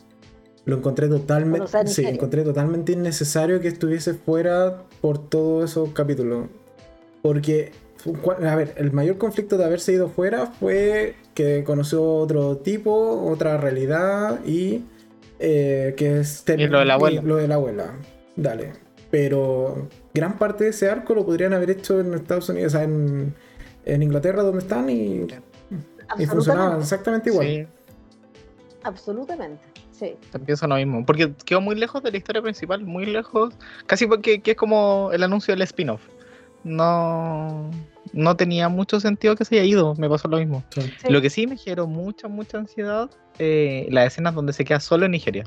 Lo encontré totalmente. Cuando se va a Sí, encontré totalmente innecesario que estuviese fuera por todos esos capítulos. Porque, a ver, el mayor conflicto de haberse ido fuera fue que conoció otro tipo, otra realidad y eh, que es Y lo de la abuela. lo de la abuela. Dale. Pero gran parte de ese arco lo podrían haber hecho en Estados Unidos, o sea, en, en Inglaterra donde están y, y funcionaba exactamente igual. Sí, Absolutamente. Sí. También pienso lo mismo. Porque quedó muy lejos de la historia principal, muy lejos. Casi porque que es como el anuncio del spin-off. No, no tenía mucho sentido que se haya ido. Me pasó lo mismo. Sí. Sí. Lo que sí me generó mucha, mucha ansiedad, eh, las escenas donde se queda solo en Nigeria.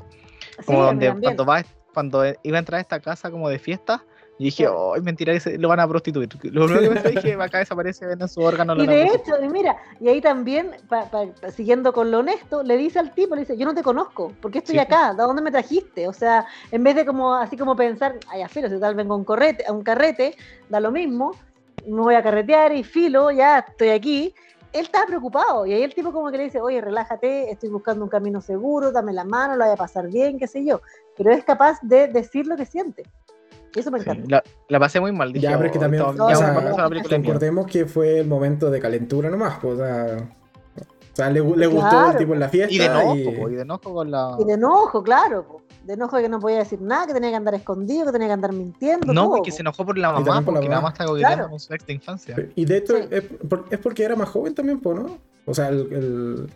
Sí, Como mí donde cuando va, cuando iba a entrar a esta casa como de fiesta, y dije, Sí. oh, mentira, que se- lo van a prostituir. Lo primero que pensé dije, [laughs] acá desaparece, venden su órgano. Y de prostituir". hecho, y mira, y ahí también, pa- pa- siguiendo con lo honesto, le dice al tipo, le dice, yo no te conozco, ¿por qué estoy Sí. acá? ¿De dónde me trajiste? O sea, en vez de como así como pensar, ay, a filo, si tal vengo a un, correte, a un carrete, da lo mismo, me voy a carretear y filo, ya estoy aquí. Él estaba preocupado y ahí el tipo como que le dice, oye, relájate, estoy buscando un camino seguro, dame la mano, lo vaya a pasar bien, qué sé yo. Pero es capaz de decir lo que siente. Eso me Sí, encanta. la, la pasé muy mal. Dije, Ya, pero es que "Oh, también, esto- o ya sea, vamos a empezar la película de miedo". Recordemos que fue el momento de calentura nomás, pues, o sea, o sea, le, le gustó Claro. el tipo en la fiesta. Y de enojo, y- po, y de enojo con la... Y de enojo, claro. po. De enojo de que no podía decir nada, que tenía que andar escondido, que tenía que andar mintiendo. No, todo, porque po. se enojó por la mamá, por la porque la mamá. está coqueteando Claro. con su ex de infancia. Y de hecho, Sí. es, por- es porque era más joven también, pues, ¿no? O sea, el, el-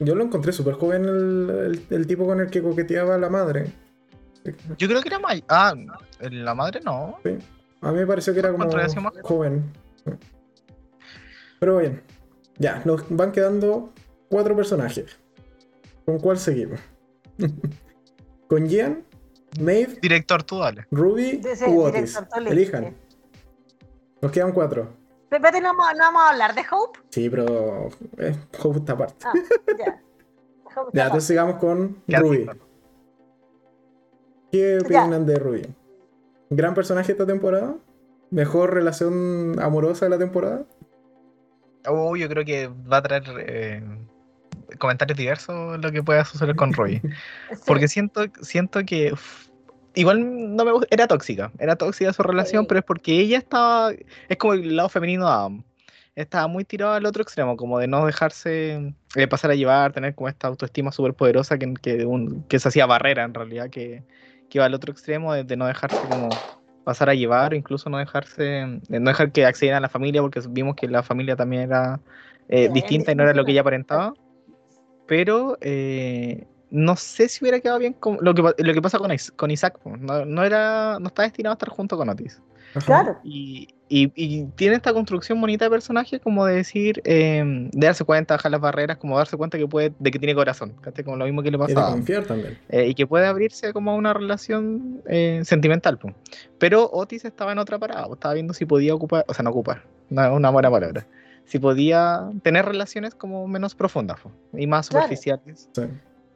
yo lo encontré súper joven el, el- el tipo con el que coqueteaba la madre. Yo creo que era mayor. Ah, la madre no. A mí me pareció que era como más- joven. Pero bien, ya, nos van quedando cuatro personajes. ¿Con cuál seguimos? [laughs] ¿Con Gian, Maeve, Director, tú dale. Ruby Sí, sí, u Otis? Elijan. Nos quedan cuatro. Espérate, no, vamos- no vamos a hablar de Hope. Sí, pero eh, Hope está aparte. Ah, [laughs] ya. Hope Ya, está entonces sigamos con ¿Qué Ruby. ¿Qué Ya. opinan de Ruby? ¿Gran personaje esta temporada? ¿Mejor relación amorosa de la temporada? Oh, yo creo que va a traer eh, comentarios diversos lo que pueda suceder con Roy. [laughs] Sí. Porque siento, siento que uf, igual no me gusta, era tóxica, era tóxica su relación, Sí. pero es porque ella estaba, es como el lado femenino de Adam. Estaba muy tirado al otro extremo, como de no dejarse eh, pasar a llevar, tener como esta autoestima súper poderosa que, que, un- que se hacía barrera en realidad, que, que iba al otro extremo de, de no dejarse como pasar a llevar, o incluso no dejarse, de no dejar que accedieran a la familia, porque vimos que la familia también era eh, Sí, distinta y no era lo que ella aparentaba pero eh, no sé si hubiera quedado bien con lo que, lo que pasa con, con Isaac. No, no era, no está destinado a estar junto con Otis. Claro. Y, Y, y tiene esta construcción bonita de personaje como de decir, eh, de darse cuenta, bajar las barreras, como darse cuenta que puede, de que tiene corazón, ¿cachai? Como lo mismo que le Y de confiar también. Eh, y que puede abrirse como a una relación eh, sentimental. po. Pero Otis estaba en otra parada, po, estaba viendo si podía ocupar, o sea, no ocupar, no, una buena palabra, si podía tener relaciones como menos profundas po, y más Claro. superficiales. Sí.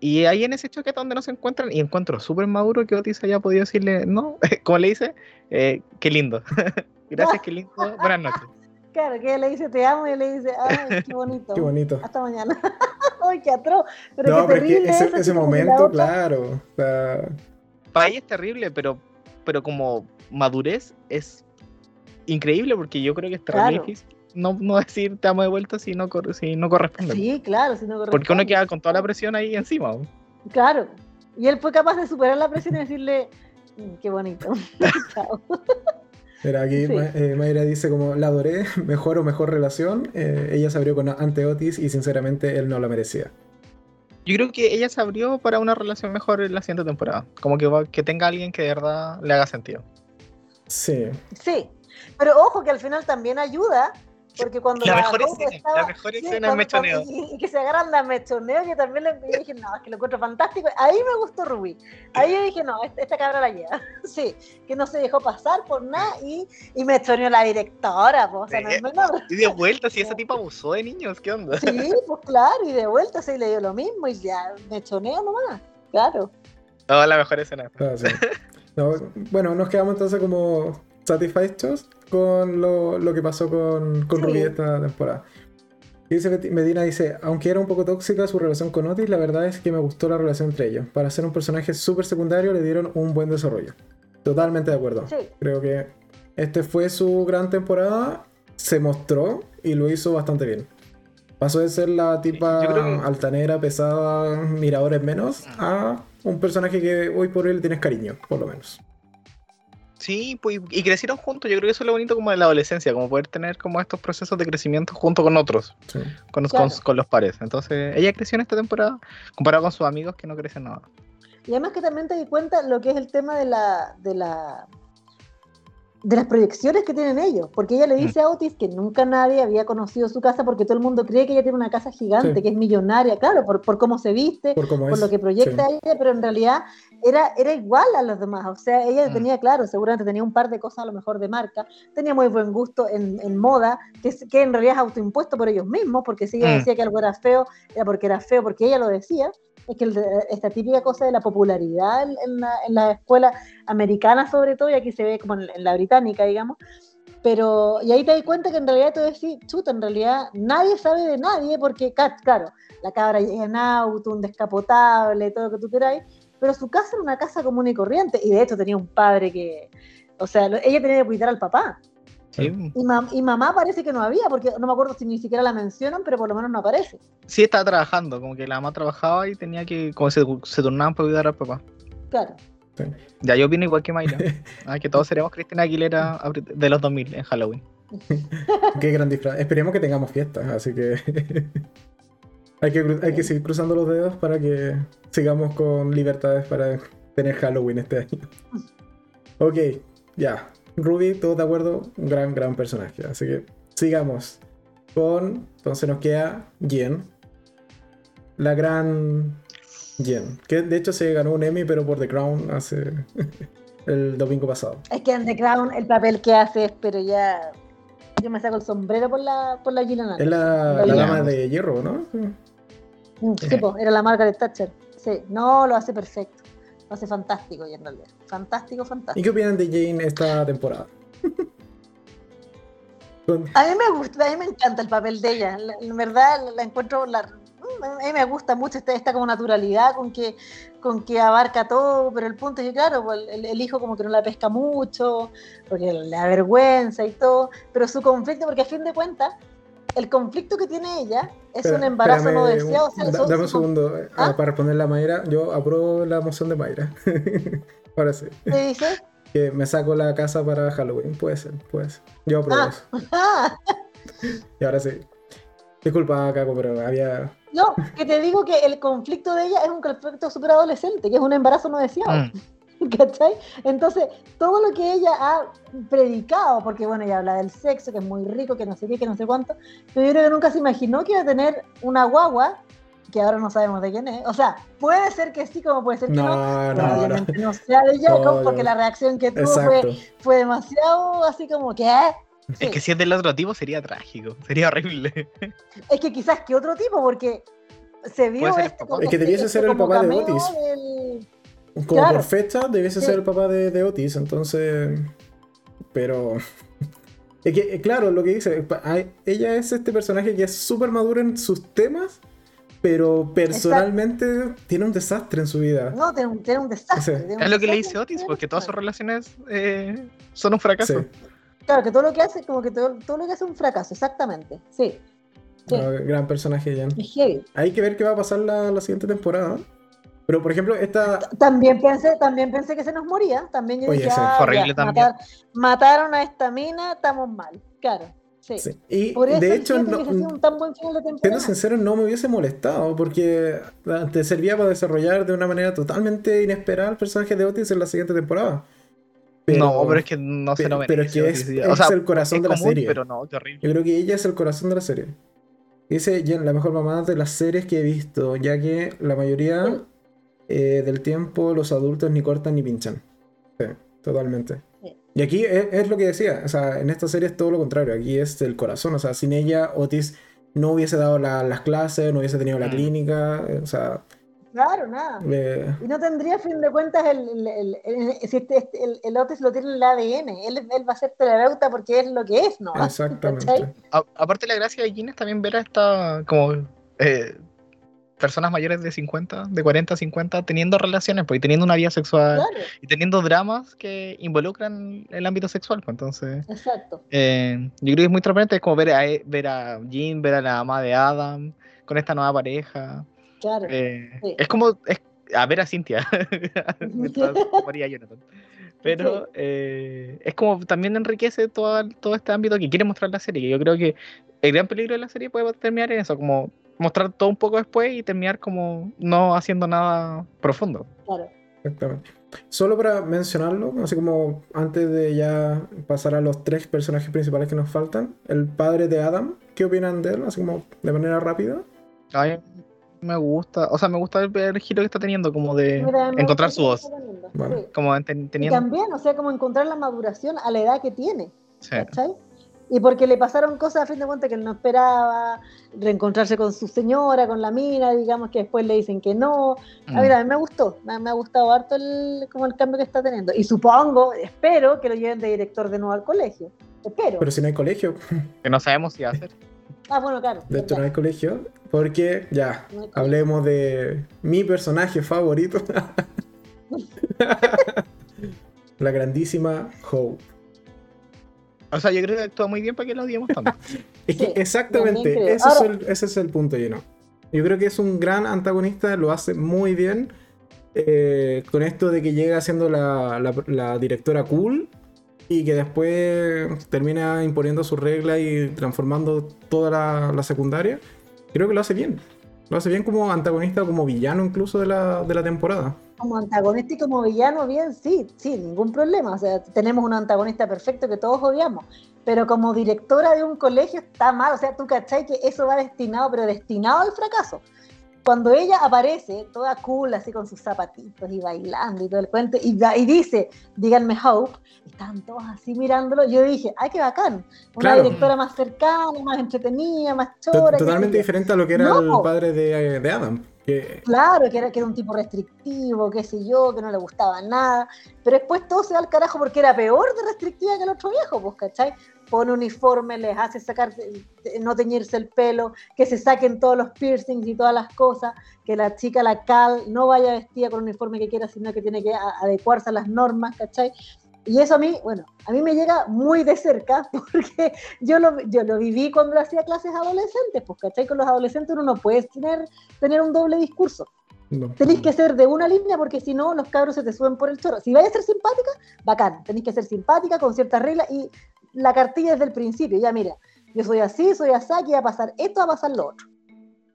Y ahí en ese choque es donde no se encuentran, y encuentro súper maduro que Otis haya podido decirle, no, [laughs] como le dice, eh, qué lindo. [laughs] Gracias, qué lindo. Buenas noches. [laughs] Claro, que le dice te amo y le dice, ay, qué bonito. Qué bonito. Hasta mañana. ay, qué atroz. Pero No, qué pero es que ese, momento, claro. o sea, Para ella es terrible, pero, pero como madurez es increíble porque yo creo que es terrible Claro. No, no [laughs] decir te amo de vuelta si no, si no corresponde. Sí, claro, si no Porque uno corresponde. queda con toda la presión ahí encima. Claro. Y él fue capaz de superar la presión y decirle, "Mm, qué bonito. [laughs] Chao. Mira, aquí Sí. Ma- eh, Mayra dice como la adoré, [laughs] mejor o mejor relación. Eh, ella se abrió con ante Otis y sinceramente él no la merecía. Yo creo que ella se abrió para una relación mejor en la siguiente temporada. Como que, que tenga alguien que de verdad le haga sentido. Sí, Sí, pero ojo que al final también ayuda, porque cuando La mejor Rose escena, estaba- la mejor sí, escena es mechoneo. Y, y que se agarran de mechoneo, que también le yo dije, no, es que lo encuentro fantástico. Ahí me gustó Ruby. Ahí yo dije, no, esta, esta cabra la lleva. [laughs] Sí, que no se dejó pasar por nada y, y mechoneó la directora, pues, o sea, no es menor. Y de vuelta, si esa tipa abusó de niños, ¿qué onda? Sí, pues claro, y de vuelta se le dio lo mismo y ya, mechoneo nomás. Claro. No, la mejor escena. ah, sí. No, bueno, nos quedamos entonces como satisfechos con lo, lo que pasó con, con Sí. Ruby esta temporada. Y dice Medina dice, aunque era un poco tóxica su relación con Otis, la verdad es que me gustó la relación entre ellos. Para ser un personaje súper secundario le dieron un buen desarrollo. Totalmente de acuerdo. Sí. Creo que este fue su gran temporada, se mostró y lo hizo bastante bien. Pasó de ser la tipa que- altanera, pesada, miradores menos, a un personaje que hoy por hoy le tienes cariño, por lo menos. Sí, pues, y crecieron juntos. Yo creo que eso es lo bonito como de la adolescencia, como poder tener como estos procesos de crecimiento junto con otros, Sí. con, los- Claro. con, con los pares. Entonces, ella creció en esta temporada comparado con sus amigos que no crecen nada. Y además que también te di cuenta lo que es el tema de la, de la de las proyecciones que tienen ellos, porque ella le Mm. dice a Otis que nunca nadie había conocido su casa porque todo el mundo cree que ella tiene una casa gigante, Sí. que es millonaria, claro, por, por cómo se viste, Por lo que proyecta sí. ella, pero en realidad era, era igual a los demás. O sea, ella Mm. tenía, claro, seguramente tenía un par de cosas a lo mejor de marca, tenía muy buen gusto en, en moda, que, que en realidad es autoimpuesto por ellos mismos, porque si ella Mm. decía que algo era feo, era porque era feo, porque ella lo decía. Es que esta típica cosa de la popularidad en, en la, en la escuela americana, sobre todo, y aquí se ve como en, en la británica, digamos. Pero, y ahí te das cuenta que en realidad tú decís, chuta, en realidad nadie sabe de nadie, porque, claro, la cabra llega en auto, un descapotable, todo lo que tú queráis, pero su casa era una casa común y corriente, y de hecho tenía un padre que, o sea, ella tenía que cuidar al papá, Sí, y, mam- y mamá parece que no había, porque no me acuerdo si ni siquiera la mencionan, pero por lo menos no aparece. sí estaba trabajando, como que la mamá trabajaba y tenía que, como se, se turnaban para cuidar al papá. Claro. Ya yo opino igual que Mayra. [laughs] Ah, que todos seremos Cristina Aguilera de los 2000 en Halloween. [laughs] Qué gran disfraz. Esperemos que tengamos fiestas, así que [laughs] hay, que hay que seguir cruzando los dedos para que sigamos con libertades para tener Halloween este año. Ok, ya. Ruby, todos de acuerdo, un gran, gran personaje. Así que sigamos con. Entonces nos queda Jen. La gran Jen. Que de hecho se ganó un Emmy, pero por The Crown hace [laughs] el domingo pasado. Es que en The Crown el papel que hace es, pero ya. Yo me saco el sombrero por la, por la Gillian Es la, La dama de hierro, ¿no? Mm, Sí, po, era la Margaret Thatcher. Sí, no, lo hace perfecto. Lo hace fantástico y en realidad. Fantástico, ¿Y fantástico. qué opinan de Jane esta temporada? [laughs] A mí me gusta, a mí me encanta el papel de ella. La- En verdad la, la encuentro, la- mm, a mí me gusta mucho esta, esta como naturalidad con que, con que abarca todo, pero el punto es que claro, pues, el, el hijo como que no la pesca mucho, porque le da vergüenza y todo, pero su conflicto, porque a fin de cuentas, el conflicto que tiene ella es Espera, un embarazo no deseado. o sea, da- su- dame un segundo eh, ¿Ah? para responder a Mayra. Yo apruebo la moción de Mayra. [laughs] Ahora sí. ¿Qué dice? Que me saco la casa para Halloween. Puede ser, puede ser. Yo apruebo Ah. eso. Ah, Y ahora sí. Disculpa, Caco, pero había. no, que te digo que el conflicto de ella es un conflicto súper adolescente, que es un embarazo no deseado. Mm. [laughs] ¿Cachai? Entonces, todo lo que ella ha predicado, porque bueno, ella habla del sexo, que es muy rico, que no sé qué, que no sé cuánto, pero yo creo que nunca se imaginó que iba a tener una guagua, que ahora no sabemos de quién es. O sea, puede ser que sí, como puede ser que no. No, pero no, no. obviamente no sea de Jacob, No, porque no. la reacción que tuvo fue, fue demasiado así como que, ¿eh? Sí. Es que si es del otro tipo sería trágico, sería horrible. [laughs] Es que quizás que otro tipo, porque se vio este como- Es que debiese este ser el papá de Otis. del- Como Claro. por fecha debiese Sí. ser el papá de, de Otis, entonces. Pero. [laughs] Es que, eh, claro, lo que dice, ella es este personaje que es súper maduro en sus temas, pero personalmente tiene un desastre en su vida. No, tiene un, tiene un desastre. Sí. tiene un Es lo que le dice Otis, porque todas sus relaciones eh, son un fracaso. Sí. Claro, que todo lo que hace, como que todo, todo lo que hace es un fracaso, exactamente. Sí. Sí. Gran personaje, Jan. Hay que ver qué va a pasar la, la siguiente temporada. Pero, por ejemplo, esta. También pensé, también pensé que se nos moría. También yo Oye, dije, ah, fue horrible ya, también. matar- mataron a esta mina, estamos mal. Claro. Sí. sí. Y Por eso de hecho, no- un tan buen final de siendo sincero, no me hubiese molestado porque ah, te servía para desarrollar de una manera totalmente inesperada el personaje de Otis en la siguiente temporada. no, pero es que no se pero- lo pero merece. es que es- Otis, es o sea, el corazón es de la serie. Pero no, qué horrible. Yo creo que ella es el corazón de la serie. Dice Jen, la mejor mamá de las series que he visto, ya que la mayoría Sí. Eh, del tiempo los adultos ni cortan ni pinchan. Sí, totalmente. Sí. Y aquí es, es lo que decía, o sea, en esta serie es todo lo contrario, aquí es el corazón, o sea, sin ella Otis no hubiese dado la- las clases, no hubiese tenido la Mm. clínica, eh, o sea, Claro, nada. eh, Y no tendría, a fin de cuentas, el, el, el, el- si este- este- el- el Otis lo tiene en el ADN. Él, él va a ser terapeuta porque es lo que es, ¿no? [laughs] exactamente. A- aparte la gracia de Gin es también ver a esta como eh, personas mayores de 50, de 40, 50 teniendo relaciones, pues, y teniendo una vida sexual Claro, y teniendo dramas que involucran el ámbito sexual, pues entonces exacto. eh, yo creo que es muy transparente, es como ver a e- ver a Jin, ver a la mamá de Adam con esta nueva pareja. Claro. eh, Sí. Es como es, a ver a Cintia. [laughs] Pero Sí. eh, es como también enriquece todo, todo este ámbito que quiere mostrar la serie. que Yo creo que el gran peligro de la serie puede terminar en eso, como mostrar todo un poco después y terminar como no haciendo nada profundo. Claro. Exactamente. Solo para mencionarlo, así como antes de ya pasar a los tres personajes principales que nos faltan, el padre de Adam, ¿qué opinan de él? Así como de manera rápida. A mí me gusta, o sea, me gusta el, el giro que está teniendo, como de Mira, encontrar su voz, teniendo, sí. como Y teniendo... también, o sea, como encontrar la maduración a la edad que tiene, sí. ¿cachai? Y porque le pasaron cosas a fin de cuentas que él no esperaba, reencontrarse con su señora, con la mina, digamos que después le dicen que no. A Mm. ver, a mí me gustó, me, me ha gustado harto el, como el cambio que está teniendo. Y supongo, espero que lo lleven de director de nuevo al colegio. Espero. Pero si no hay colegio, Que no sabemos si va a ser. [laughs] ah, bueno, claro. de hecho no hay colegio, porque ya, No hay colegio. hablemos de mi personaje favorito. [laughs] [laughs] La grandísima Hope. O sea, yo creo que actúa muy bien para que lo odiemos tanto. [laughs] Es que Sí, exactamente, ese, es el, ese es el punto lleno. Yo creo que es un gran antagonista, lo hace muy bien. eh, con esto de que llega siendo la, la- la directora cool y que después termina imponiendo sus reglas y transformando toda la, la secundaria. Creo que lo hace bien. Lo hace bien como antagonista, como villano incluso de la, de la temporada. Como antagonista y como villano, bien, sí, sí, ningún problema. O sea, tenemos un antagonista perfecto que todos odiamos. Pero como directora de un colegio está mal. O sea, tú cachai que eso va destinado, pero destinado al fracaso. Cuando ella aparece, toda cool, así con sus zapatitos y bailando y todo el cuento, y, dice, díganme Hope, y estaban todos así mirándolo, yo dije, ¡ay, qué bacán! Una Claro. directora más cercana, más entretenida, más chora. Totalmente diferente a lo que era No. el padre de, de Adam. Que, Claro, que era, que era un tipo restrictivo, qué sé yo, que no le gustaba nada. Pero después todo se da al carajo porque era peor de restrictiva que el otro viejo, pues, ¿cachai? Pone uniforme, les hace sacar, no teñirse el pelo, que se saquen todos los piercings y todas las cosas, que la chica, la Cal, no vaya vestida con el uniforme que quiera, sino que tiene que adecuarse a las normas, ¿cachai? Y eso a mí, bueno, a mí me llega muy de cerca [laughs] porque yo lo, yo lo viví cuando hacía clases adolescentes, pues, ¿cachai? Con los adolescentes uno no puede tener, tener un doble discurso. No. Tenéis que ser de una línea porque si no, los cabros se te suben por el chorro. Si vais a ser simpática, bacán. Tenéis que ser simpática con ciertas reglas y la cartilla desde el principio. Ya mira, yo soy así, soy así, aquí va a pasar esto, va a pasar lo otro.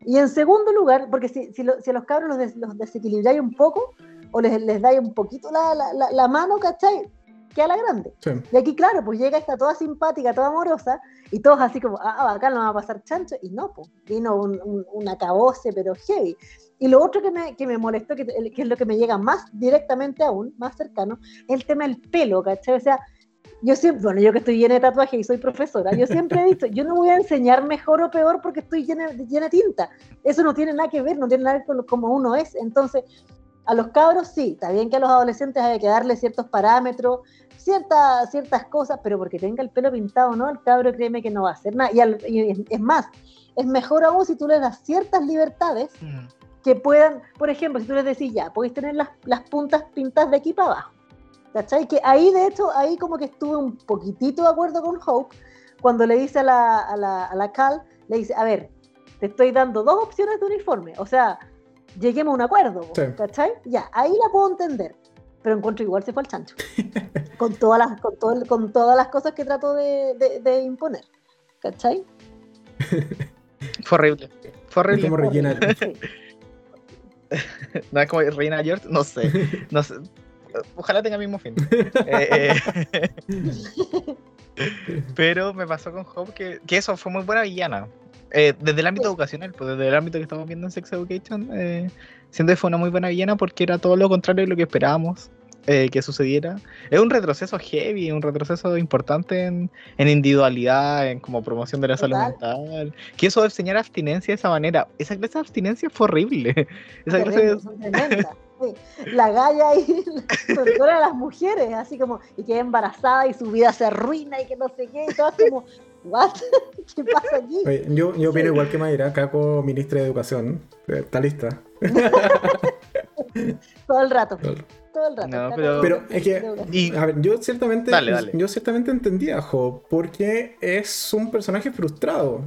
Y en segundo lugar, porque si, si, lo- si a los cabros los, des- los desequilibráis un poco, o les, les dais un poquito la, la, la, la mano, ¿cachai? Que a la grande. Sí. Y aquí, claro, pues llega esta toda simpática, toda amorosa, y todos así como, ah, acá no va a pasar chancho, y no, pues vino un, un, un acabose, pero heavy. Y lo otro que me, que me molestó, que, que es lo que me llega más directamente aún, más cercano, es el tema del pelo, ¿cachai? O sea, yo siempre, bueno, yo que estoy llena de tatuajes y soy profesora, yo siempre he dicho, [laughs] yo no voy a enseñar mejor o peor porque estoy llena, llena de tinta. Eso no tiene nada que ver, no tiene nada que ver con lo- cómo uno es. Entonces, a los cabros sí, está bien que a los adolescentes hay que darle ciertos parámetros, ciertas, ciertas cosas, pero porque tenga el pelo pintado, ¿no? El cabro créeme que no va a hacer nada. Y, al- y es- más, es mejor aún si tú le das ciertas libertades Mm. que puedan, por ejemplo, si tú les decís ya, podéis tener las, las puntas pintadas de aquí para abajo. ¿Cachai? Que ahí, de hecho, ahí como que estuve un poquitito de acuerdo con Hope, cuando le dice a la, a la, a la Cal, le dice, a ver, te estoy dando dos opciones de uniforme, o sea, lleguemos a un acuerdo, Sí. ¿cachai? Ya, ahí la puedo entender, pero encuentro igual se fue al chancho, [laughs] con, todas las, con, todo el- con todas las cosas que trató de, de- de imponer, ¿cachai? [laughs] Fue horrible. Fue Es horrible. como Regina. Sí. [laughs] No es como Reina George, no sé. No sé. Ojalá tenga el mismo fin. Eh, eh, Pero me pasó con Hope que, que eso fue muy buena villana. Eh, desde el ámbito educacional, pues desde el ámbito que estamos viendo en Sex Education, eh, siento que fue una muy buena villana porque era todo lo contrario de lo que esperábamos eh, que sucediera. Es un retroceso heavy, un retroceso importante en, en individualidad, en como promoción de la salud mental. Que eso de enseñar abstinencia de esa manera, esa clase de abstinencia fue horrible. [laughs] Esa clase de, sí. La galla ahí, [laughs] sobre todo a las mujeres, así como, y queda embarazada y su vida se arruina y que no sé qué, y todas como, ¿what? [laughs] ¿Qué pasa aquí? Oye, yo, yo opino igual que Mayra, Caco, ministra de Educación. Eh, Está lista. [laughs] Todo el rato, Todo el- todo el rato. No, pero- Pero es que, Y a ver, yo ciertamente, Dale, dale. yo ciertamente entendía a Job porque es un personaje frustrado.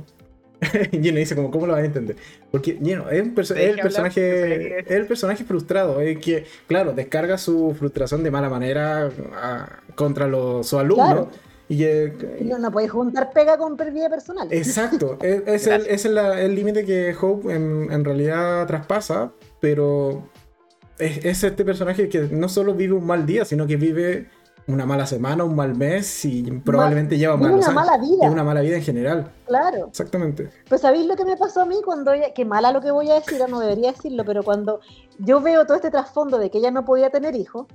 [laughs] Gino dice como, ¿cómo lo vas a entender? Porque Gino es, un perso- Deje es el personaje, es el personaje frustrado, es que, claro, descarga su frustración de mala manera ah, contra los, su alumno. Claro. Y eh, No, no podéis juntar pega con pérdida personal. Exacto, es, [laughs] es el, es límite que Hope en, en realidad traspasa, pero es, es este personaje que no solo vive un mal día, sino que vive una mala semana, un mal mes y probablemente lleva malos una años. mala vida. Una mala vida en general, Claro. exactamente. Pues sabéis lo que me pasó a mí cuando ella, que mala lo que voy a decir, no debería decirlo, pero cuando yo veo todo este trasfondo de que ella no podía tener hijos,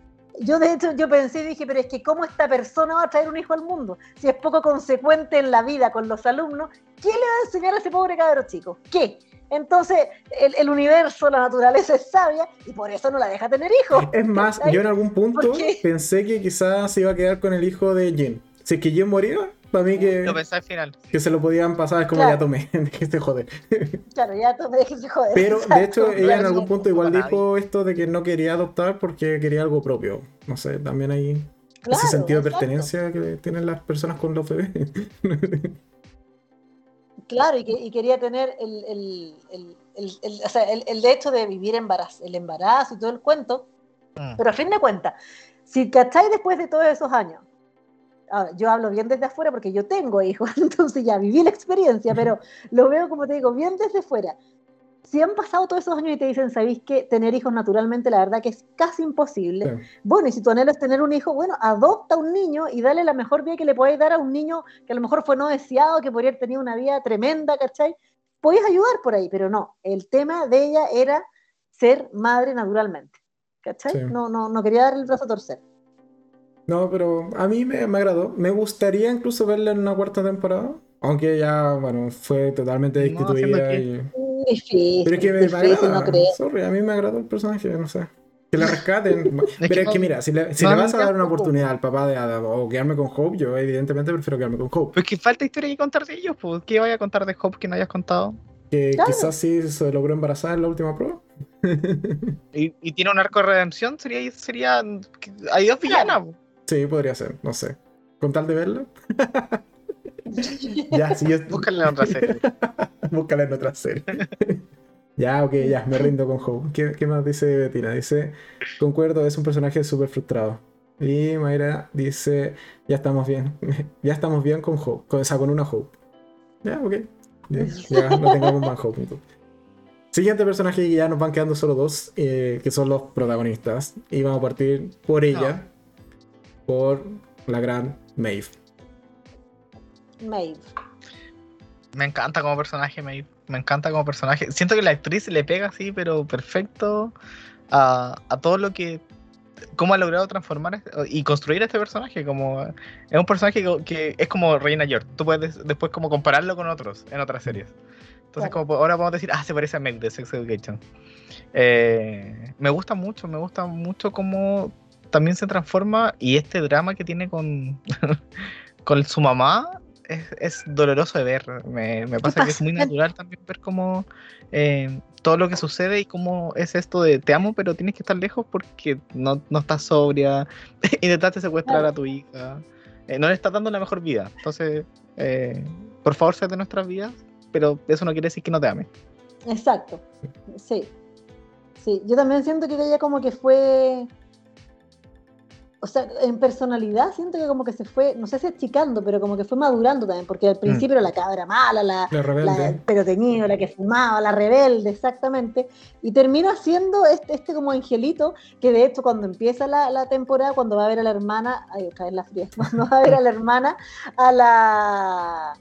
yo de hecho yo pensé y dije, pero es que cómo esta persona va a traer un hijo al mundo, si es poco consecuente en la vida con los alumnos, ¿qué le va a enseñar a ese pobre cabro chico? ¿Qué? Entonces, el, el universo, la naturaleza es sabia y por eso no la deja tener hijos. Es más, yo en algún punto pensé que quizás se iba a quedar con el hijo de Jin. Si es que Jin moría, para mí que, lo pensé al final. que se lo podían pasar, es como Claro. ya tomé, [laughs] déjese joder. Claro, ya. Pero de hecho ella en algún punto igual Nadie. dijo esto de que no quería adoptar porque quería algo propio. No sé, también hay Claro, ese sentido de exacto. pertenencia que tienen las personas con los bebés. [laughs] Claro, y, que, y quería tener el, el, el, el, el- o sea, el, el hecho de vivir embarazo, el embarazo y todo el cuento, Mm. pero a fin de cuentas, si cacháis después de todos esos años, yo hablo bien desde afuera porque yo tengo hijos, [laughs] entonces ya viví la experiencia, pero lo veo como te digo, bien desde fuera. Si han pasado todos esos años y te dicen, ¿sabéis que tener hijos naturalmente, la verdad que es casi imposible? Sí. Bueno, y si tu anhelo es tener un hijo, bueno, adopta un niño y dale la mejor vida que le podáis dar a un niño que a lo mejor fue no deseado, que podría haber tenido una vida tremenda, ¿cachai? Podéis ayudar por ahí, pero no. El tema de ella era ser madre naturalmente, ¿cachai? Sí. No, no, no quería dar el brazo a torcer. No, pero a mí me, me agradó. Me gustaría incluso verla en una cuarta temporada. Aunque ya, bueno, fue totalmente No, destituida. que- y- Difícil, Pero es que me, me difícil, agrada. no creo. Sorry, a mí me agradó el personaje, no sé. Que la rescaten. [laughs] Pero es no- que mira, si le, si no le me vas a dar una oportunidad al papá de Adam o quedarme con Hope, yo evidentemente prefiero quedarme con Hope. Pues que falta historia que contar de ellos, pues. ¿Qué vaya a contar de Hope que no hayas contado? Que Claro. quizás sí se logró embarazar en la última prueba. [laughs] Y, y tiene un arco de redención, sería. sería hay dos villanas. pues. Sí, podría ser, no sé. Con tal de verla. [laughs] ya, si yo. Búscale en otra serie. Búscala en otra serie. [laughs] [laughs] ya, ok, ya, me rindo con Hope. ¿Qué, qué más dice Bettina? Dice, concuerdo, es un personaje súper frustrado. Y Mayra dice, ya estamos bien. ya estamos bien con Hope. Con, o sea, con una Hope. Ya, ok. Ya, ya no tengamos más Hope. entonces. Siguiente personaje y ya nos van quedando solo dos, eh, que son los protagonistas. Y vamos a partir por ella, por la gran Maeve. Maeve. Me encanta como personaje, Maeve. Me encanta como personaje. Siento que la actriz le pega así, pero perfecto a, a todo lo que. cómo ha logrado transformar este- y construir este personaje. Como, es un personaje que, que es como Reina York. Tú puedes después como compararlo con otros en otras series. Entonces, Claro. como ahora podemos decir, ah, se parece a Meg de Sex Education. Eh, me gusta mucho, me gusta mucho cómo también se transforma y este drama que tiene con, [laughs] con su mamá es, es doloroso de ver. Me, me pasa que es muy natural también ver cómo eh, todo lo que sucede y cómo es esto de te amo, pero tienes que estar lejos porque no, no estás sobria, [laughs] intentaste secuestrar a tu hija, eh, no le estás dando la mejor vida. Entonces, eh, por favor, sé de nuestras vidas, pero eso no quiere decir que no te ame. Exacto. Sí. Sí. Yo también siento que ella como que fue. O sea, en personalidad siento que como que se fue, no sé si achicando, pero como que fue madurando también, porque al principio era la cabra mala, la, La pero teñido, la que fumaba, la rebelde, exactamente. Y termina siendo este, este como angelito, que de hecho cuando empieza la, la temporada, cuando va a ver a la hermana, ay, otra vez la fría, [laughs] cuando va a ver a la hermana a la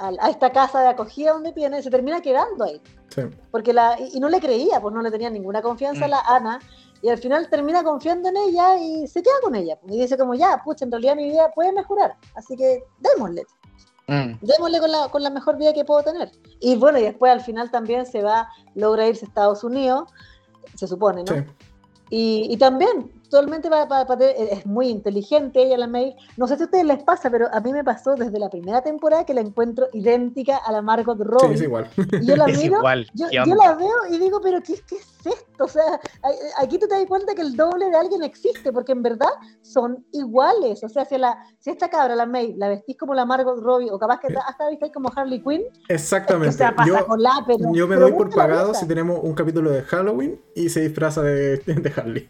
a, esta casa de acogida donde viene, se termina quedando ahí. Sí. Porque la, y no le creía, pues no le tenía ninguna confianza a la Ana, y al final termina confiando en ella y se queda con ella. Y dice como, ya, pucha, en realidad mi vida puede mejorar, así que démosle Mm. démosle con la, con la mejor vida que puedo tener. Y bueno, y después al final también se va, logra irse a Estados Unidos, se supone, ¿no? Sí. Y, y también, va- va- es muy inteligente ella, la May. No sé si a ustedes les pasa, pero a mí me pasó desde la primera temporada que la encuentro idéntica a la Margot Sí, Robbie. es igual. Y yo la [laughs] Es miro, igual. yo, la veo y digo, pero ¿qué, qué es esto? O sea, aquí tú te das cuenta que el doble de alguien existe, porque en verdad son iguales. O sea, si, la, si esta cabra, la May, la vestís como la Margot Robbie, o capaz que Sí. hasta viste como Harley Quinn, Exactamente. o sea, pasa yo, con la, pero, yo me pero doy por la pagado si tenemos un capítulo de Halloween y se disfraza de, de Harley.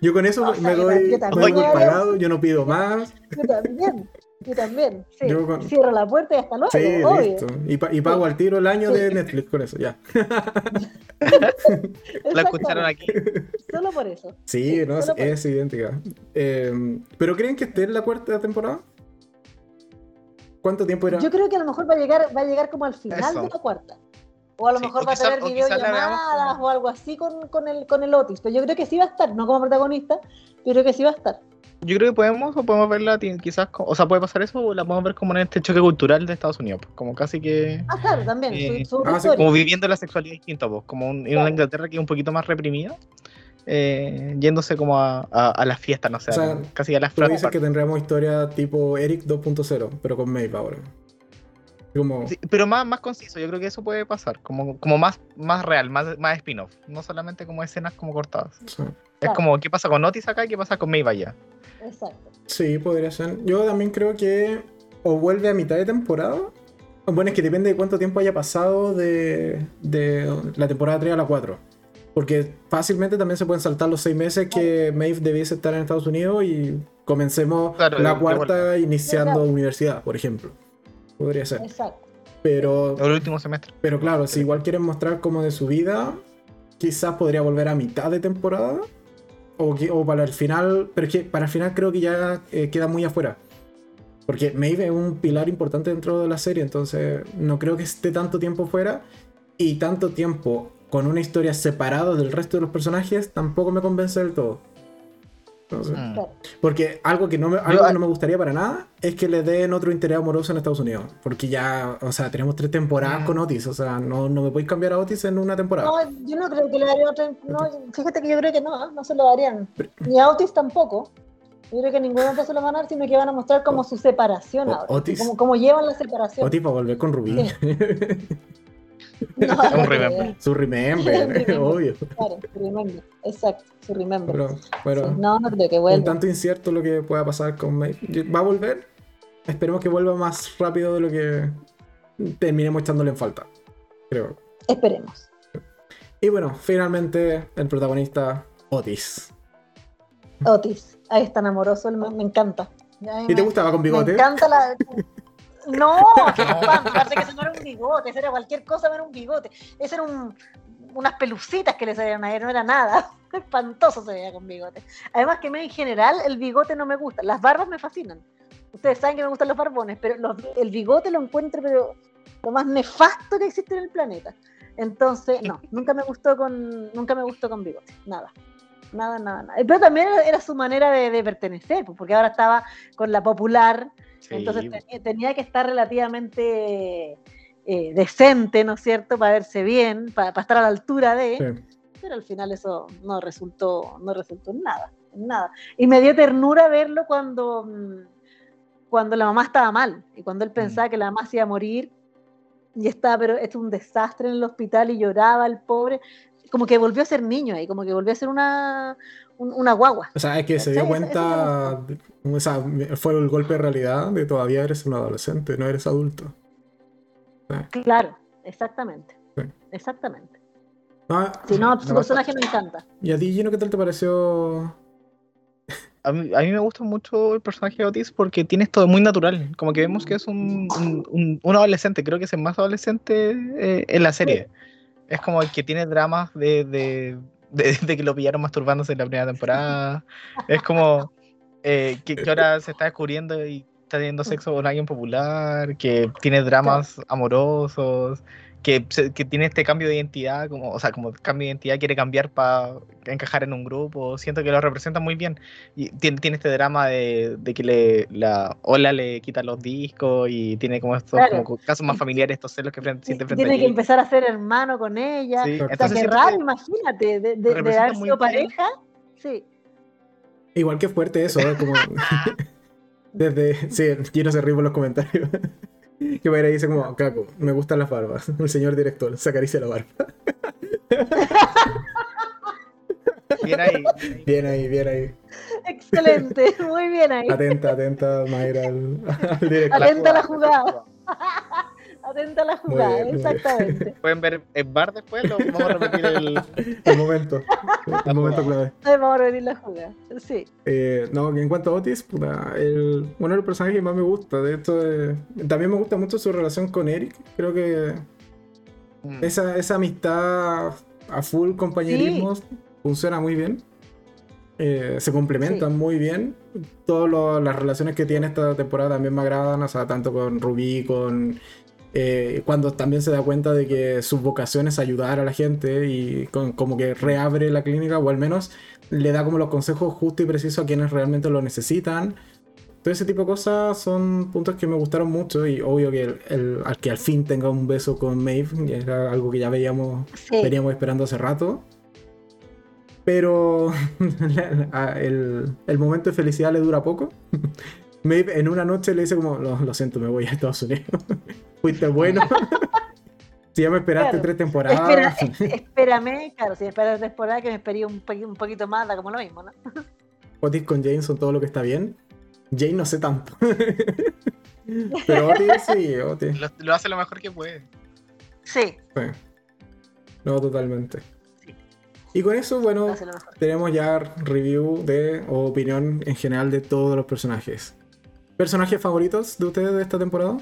Yo con eso O sea, me yo doy, yo me también doy pagado, yo no pido más. Yo también, yo también. [laughs] Sí. Yo con- Cierro la puerta y hasta luego, Sí, obvio. listo. Y, pa- y pago al tiro el año Sí. de Netflix con eso, ya. [laughs] La escucharon aquí. Solo por eso. Sí, Sí, no, es, idéntica. Eh, ¿Pero creen que esté en la cuarta temporada? ¿Cuánto tiempo era? Yo creo que a lo mejor va a llegar, va a llegar como al final Eso. de la cuarta. O a lo Sí, mejor va a quizá- tener la veamos videollamadas como- o algo así con, con, el, con el Otis. Pero yo creo que sí va a estar, no como protagonista, pero que sí va a estar. Yo creo que podemos, o podemos verla quizás, o sea, puede pasar eso, o la podemos ver como en este choque cultural de Estados Unidos, pues, como casi que, Ah, claro, también. Eh, su, su ah, sí, historia. como viviendo la sexualidad distinta, pues, como un- en Claro. una Inglaterra que es un poquito más reprimida, eh, yéndose como a, a, a las fiestas, no sé, O sea, a- casi a las Tú frat dices que tendríamos historia tipo Eric 2.0, pero con Maeve ahora. Como, Sí, pero más, más conciso, yo creo que eso puede pasar, como, como más, más real, más, más spin-off, no solamente como escenas como cortadas. sí. Es Claro. como, ¿qué pasa con Otis acá y qué pasa con Maeve allá? Exacto. Sí, podría ser. Yo también creo que o vuelve a mitad de temporada. Bueno, es que depende de cuánto tiempo haya pasado de, de la temporada 3 a la 4. Porque fácilmente también se pueden saltar los seis meses que Maeve debiese estar en Estados Unidos y comencemos Claro, la cuarta iniciando Claro. universidad, por ejemplo. Podría ser. Exacto. Pero, El último semestre. pero claro, si igual quieren mostrar como de su vida, quizás podría volver a mitad de temporada. O, que- o para el final, pero es que para el final creo que ya eh, queda muy afuera. Porque Maeve es un pilar importante dentro de la serie, entonces no creo que esté tanto tiempo fuera. Y tanto tiempo con una historia separada del resto de los personajes tampoco me convence del todo. Mm. Porque algo que no me, algo Yo- que no me gustaría para nada es que le den otro interés amoroso en Estados Unidos. Porque ya, o sea, tenemos tres temporadas Mm. con Otis. O sea, no, no me podéis cambiar a Otis en una temporada. No, yo no creo que le daría otra. No, fíjate que yo creo que no, no se lo darían. Ni a Otis tampoco. Yo creo que ninguno de los se lo van a dar, sino que van a mostrar como su separación O- ahora. Otis. Como, como llevan la separación. Otis va a volver con Rubí. [laughs] No, [laughs] Un remember. Su remember, [laughs] Remember. obvio. Claro, su remember. Exacto, su remember. Pero, Sí, bueno, No, no creo que un vuelva. tanto incierto lo que pueda pasar con Maeve. ¿Va a volver? Esperemos que vuelva más rápido de lo que terminemos echándole en falta. Creo. Esperemos. Y bueno, finalmente el protagonista, Otis. Otis, ahí es tan amoroso, me, me encanta. ¿Y te me- gustaba con Me bigote? encanta la. [laughs] No, [laughs] [laughs] parece que eso no era un bigote, eso era cualquier cosa, no era un bigote. Ese era un. unas pelucitas que le salieron a él, no era nada. [laughs] Espantoso se veía con bigote. Además que a mí en general el bigote no me gusta, las barbas me fascinan. Ustedes saben que me gustan los barbones, pero los- el bigote lo encuentro pero lo más nefasto que existe en el planeta. Entonces, no, nunca me gustó con, nunca me gustó con bigote, nada. Nada, nada, nada. Pero también era, era su manera de, de pertenecer, pues, porque ahora estaba con la popular, Sí, entonces tenía, tenía que estar relativamente eh, decente, ¿no es cierto?, para verse bien, para, para estar a la altura de, Sí. pero al final eso no resultó, no resultó en nada, en nada. Y me dio ternura verlo cuando, mm, cuando la mamá estaba mal y cuando él pensaba que la mamá se iba a morir y estaba, pero esto es un desastre en el hospital y lloraba el pobre, como que volvió a ser niño ahí, como que volvió a ser una, un- una guagua. O sea, es que se dio cuenta, o sea, fue el golpe de realidad de todavía eres un adolescente, no eres adulto. Claro, exactamente. Sí. Exactamente. Ah, Si no, su personaje me encanta. ¿Y a ti, Gino, qué tal te pareció? A mí, a mí me gusta mucho el personaje de Otis porque tiene esto muy natural. Como que vemos que es un, un, un- un adolescente, creo que es el más adolescente eh, en la serie. Es como el que tiene dramas de, de, de- [laughs] de que lo pillaron masturbándose en la primera temporada. Es como eh, que, que ahora se está descubriendo y está teniendo sexo con alguien popular, que tiene dramas amorosos, que, que tiene este cambio de identidad, como, o sea, como cambio de identidad quiere cambiar para encajar en un grupo. Siento que lo representa muy bien. Y tiene, tiene este drama de, de que le, la Ola le quita los discos y tiene como estos Claro. como casos más familiares, estos celos que frente, siente frente Tiene a que empezar a ser hermano con ella. Sí, Claro. O sea, entonces siento raro, que imagínate, de, de- de haber sido pareja. Sí. Igual que fuerte eso, ¿eh? como [laughs] [laughs] desde sí, Gino se ríe por los comentarios. Que Mayra dice como, Caco, me gustan las barbas. [laughs] El señor director se acaricia la barba. Bien ahí. Bien ahí, bien ahí. Excelente, muy bien ahí. Atenta, atenta, Mayra al, al director. Atenta a la jugada. Atenta a la Muy jugada, bien, muy bien. exactamente. [laughs] Pueden ver el bar después, lo vamos a repetir el. [laughs] El momento. El momento clave. Vamos a repetir la jugada. Sí. Eh, no, en cuanto a Otis, puta, el, uno de los personajes que más me gusta. De hecho, eh, también me gusta mucho su relación con Eric. Creo que Mm. esa, esa amistad a full compañerismo funciona muy bien. Eh, se complementan Sí. muy bien. Todas las relaciones que tiene esta temporada también me agradan, o sea, tanto con Rubí, con... eh, cuando también se da cuenta de que su vocación es ayudar a la gente y con- como que reabre la clínica o al menos le da como los consejos justos y precisos a quienes realmente lo necesitan. Todo ese tipo de cosas son puntos que me gustaron mucho y obvio que el, el- al que al fin tenga un beso con Maeve era algo que ya veíamos Sí. veníamos esperando hace rato. Pero [laughs] el, el momento de felicidad le dura poco. [laughs] Maeve en una noche le dice como, lo, lo siento, me voy a Estados Unidos. [laughs] Fuiste bueno. [laughs] si ya me esperaste Claro. tres temporadas. Espera, es- espérame, claro, si espera la temporada que me esperé un, po- un poquito más, da como lo mismo, ¿no? [laughs] Otis con Jane son todo lo que está bien. Jane no sé tanto. Pero Otis sí, Otis. Lo, lo hace lo mejor que puede. Sí, sí. No, totalmente. Sí. Y con eso, bueno, tenemos ya review de o opinión en general de todos los personajes. ¿Personajes favoritos de ustedes de esta temporada?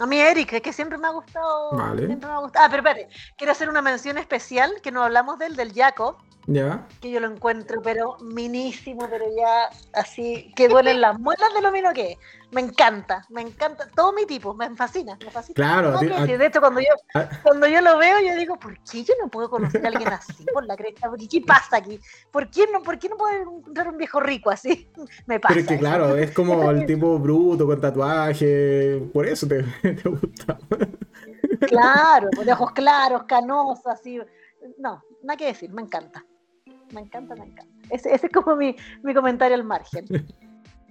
A mí Eric, es que siempre me ha gustado. Vale. Siempre me ha gustado. Ah, pero espérate, quiero hacer una mención especial, que no hablamos del, del Jacob, Ya. que yo lo encuentro, pero minísimo, pero ya así, que duelen las muelas de lo mino que es. Me encanta, me encanta, todo mi tipo, me fascina, me fascina. Claro, a de hecho, cuando yo, cuando yo lo veo, yo digo, ¿por qué yo no puedo conocer a alguien así por la cresta? ¿Por qué, ¿Qué pasa aquí? ¿Por qué no, por qué no puedo encontrar un viejo rico así? [laughs] Me pasa. Pero es que eso. claro, es como [laughs] el tipo bruto con tatuaje. Por eso te, [laughs] te gusta. Claro, de ojos claros, canosos, así. No, nada que decir, me encanta. Me encanta, me encanta. Ese, ese es como mi, mi comentario al margen. [laughs]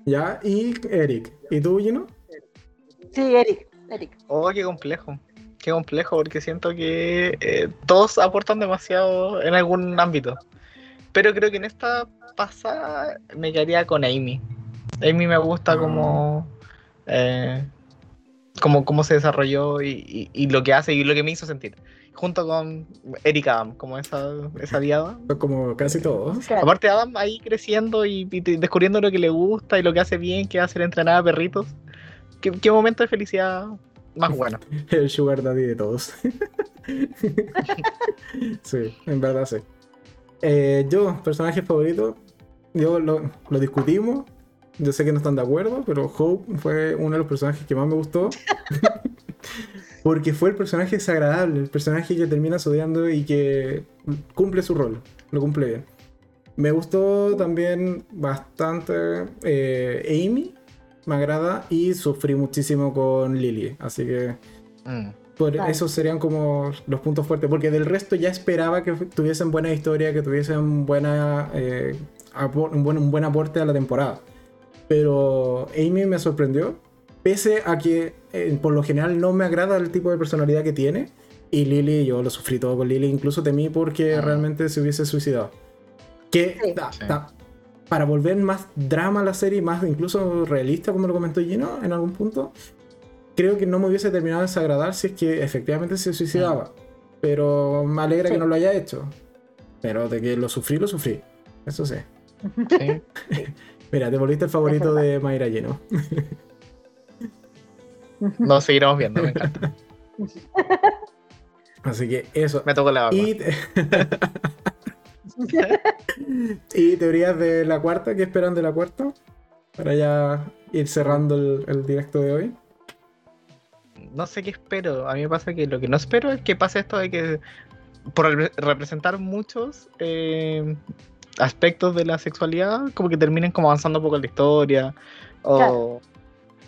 Ya, y Eric. ¿Y tú, Gino? Sí, Eric, Eric. Oh, qué complejo. Qué complejo, porque siento que eh, todos aportan demasiado en algún ámbito. Pero creo que en esta pasada me quedaría con Amy. Amy me gusta Ah. como, eh, como cómo se desarrolló y, y- y lo que hace y lo que me hizo sentir. Junto con Eric Adam, como esa, esa diada. Como casi todos. Claro. Aparte Adam ahí creciendo y, descubriendo lo que le gusta y lo que hace bien, que hace entrenar a perritos. ¿Qué, qué momento de felicidad más bueno. [laughs] el sugar daddy de todos. [laughs] sí, en verdad sí. Eh, yo, personaje favorito, yo lo, lo discutimos. Yo sé que no están de acuerdo, pero Hope fue uno de los personajes que más me gustó. [laughs] Porque fue el personaje desagradable, el personaje que termina odiando y que cumple su rol, lo cumple bien. Me gustó también bastante eh, Amy, me agrada, y sufrí muchísimo con Lily, así que Mm. por Claro. esos serían como los puntos fuertes, porque del resto ya esperaba que tuviesen buena historia, que tuviesen buena, eh, un, buen, un buen aporte a la temporada. Pero Amy me sorprendió, pese a que eh, por lo general no me agrada el tipo de personalidad que tiene. Y Lily, yo lo sufrí todo con Lily, incluso temí porque Ah. realmente se hubiese suicidado. Que Sí. da- da- para volver más drama a la serie, más incluso realista, como lo comentó Gino en algún punto, creo que no me hubiese terminado de desagradar si es que efectivamente se suicidaba. Pero me alegra Sí. que no lo haya hecho. Pero de que lo sufrí, lo sufrí. Eso sí. Sí. [laughs] Mira, te volviste el favorito de Mayra Gino. [laughs] Nos seguiremos viendo, me encanta. [laughs] Así que eso. Me tocó la barba. Y, [laughs] y teorías de la cuarta, ¿qué esperan de la cuarta? Para ya ir cerrando el, el directo de hoy. No sé qué espero. A mí me pasa que lo que no espero es que pase esto de que por re- representar muchos eh, aspectos de la sexualidad, como que terminen como avanzando un poco en la historia. O Claro.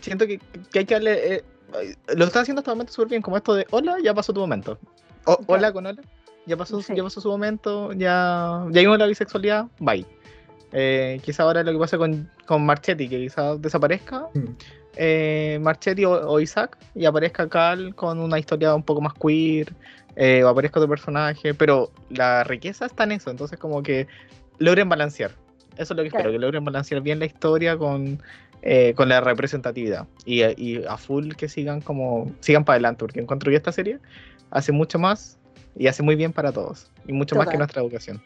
Siento que, que hay que darle. eh, lo está haciendo hasta el momento súper bien, como esto de hola, ya pasó tu momento. O- Claro. Hola con hola, ya pasó, Sí. ya pasó su momento, ya, ya vimos la bisexualidad, bye. Eh, quizá ahora lo que pasa con, con Marchetti, que quizá desaparezca, Mm. eh, Marchetti o, o Isaac y aparezca Cal con una historia un poco más queer eh, o aparezca otro personaje, pero la riqueza está en eso, entonces como que logren balancear. Eso es lo que Claro. espero, que logren balancear bien la historia con, eh, con la representatividad y, y a full que sigan como sigan para adelante, porque encuentro que esta serie hace mucho más y hace muy bien para todos y mucho más que nuestra educación.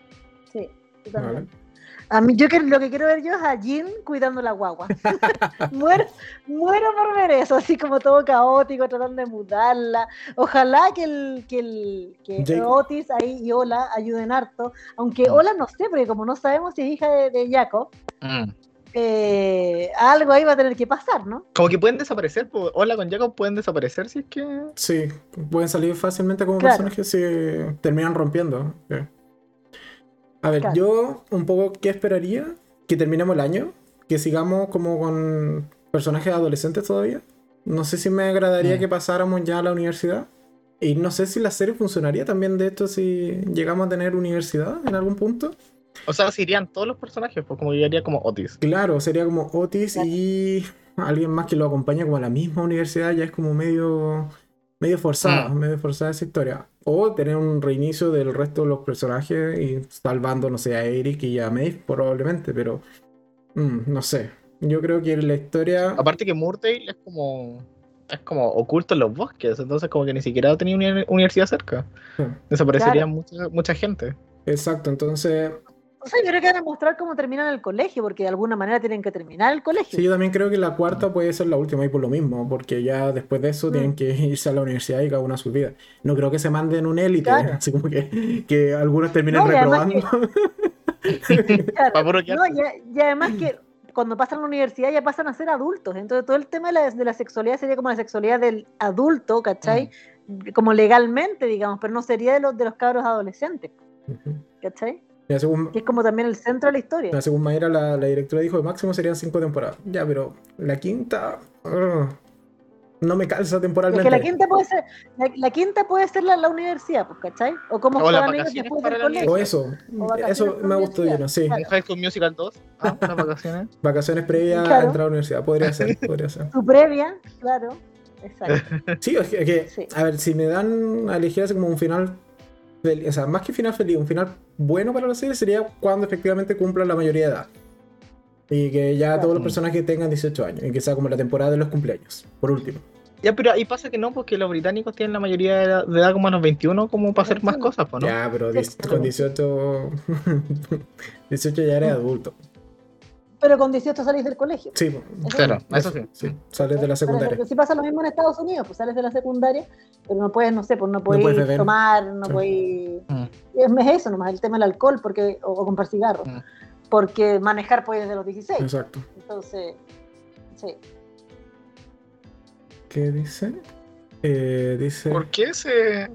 Sí, totalmente. A mí, yo que, lo que quiero ver yo es a Jin cuidando la guagua. [laughs] muero, muero por ver eso, así como todo caótico, tratando de mudarla. Ojalá que el, que el que. Otis ahí y Ola ayuden harto. Aunque Mm. Ola no sé, porque como no sabemos si es hija de, de Jacob, Mm. Eh, algo ahí va a tener que pasar, ¿no? Como que pueden desaparecer, po- hola con Jacob pueden desaparecer si es que... Sí, pueden salir fácilmente como Claro. personajes si terminan rompiendo. A ver, Claro. yo un poco qué esperaría que terminemos el año, que sigamos como con personajes adolescentes todavía. No sé si me agradaría Mm. que pasáramos ya a la universidad. Y no sé si la serie funcionaría también de esto si llegamos a tener universidad en algún punto. O sea, se irían todos los personajes, pues como llegaría como Otis. Claro, sería como Otis y alguien más que lo acompañe como a la misma universidad, ya es como medio, medio forzada, Mm. medio forzada esa historia. O tener un reinicio del resto de los personajes y salvando, no sé, a Eric y a Maeve probablemente, pero mm, no sé. Yo creo que la historia... Aparte que Murtail es como es como oculto en los bosques, entonces como que ni siquiera tenía una universidad cerca. Sí. Desaparecería mucha, mucha gente. Exacto, entonces... O sea, yo creo que van a mostrar cómo terminan el colegio, porque de alguna manera tienen que terminar el colegio. Sí, yo también creo que la cuarta puede ser la última y por lo mismo, porque ya después de eso Mm. tienen que [laughs] irse a la universidad y cada uno a su vida. No creo que se manden un élite, Claro. [laughs] así como que, que algunos terminen No, reprobando. [laughs] Claro. Puro quedar- No, y, y además que cuando pasan a la universidad ya pasan a ser adultos. Entonces todo el tema de la, de la sexualidad sería como la sexualidad del adulto, ¿cachai? Como legalmente, digamos, pero no sería de los, de los cabros adolescentes. ¿cachai? Mira, según, Que es como también el centro de la historia. mira, según Mayra, la, la directora dijo que máximo serían cinco temporadas. Ya, pero la quinta ugh, no me calza Es temporalmente. que la quinta puede ser, la, la quinta puede ser la, la universidad, pues, ¿cachai? O cómo O las vacaciones después para del colegio. O eso, O eso me gustó lleno, sí. High School Musical 2, ah, [laughs] las vacaciones. Vacaciones previas a entrar a la universidad, podría ser, [laughs] podría ser. Su previa, claro. Exacto. Sí, es que, es que, Sí. a ver, si me dan a elegir así como un final, o sea, más que final feliz, un final bueno para la serie sería cuando efectivamente cumplan la mayoría de edad. Y que ya todos los personajes tengan 18 años, y que sea como la temporada de los cumpleaños, por último. Ya, pero ahí pasa que no, porque los británicos tienen la mayoría de edad, de edad como a los 21, como para hacer más 21. cosas, pues, ¿no? Ya, pero con 18... 18 [laughs] ya eres adulto. Pero con 18 salís del colegio. Sí, Claro, sí. eso sí. sí, sales de la secundaria. Sí pasa lo mismo en Estados Unidos, pues sales de la secundaria, pero no puedes, no sé, pues no puedes, tomar, no Sí. puedes... Mm. Es es eso nomás, el tema del alcohol porque, o, o comprar cigarros, Mm. porque manejar puedes desde los 16. Exacto. Entonces, sí. ¿Qué dice? Eh, dice. ¿Por qué se.?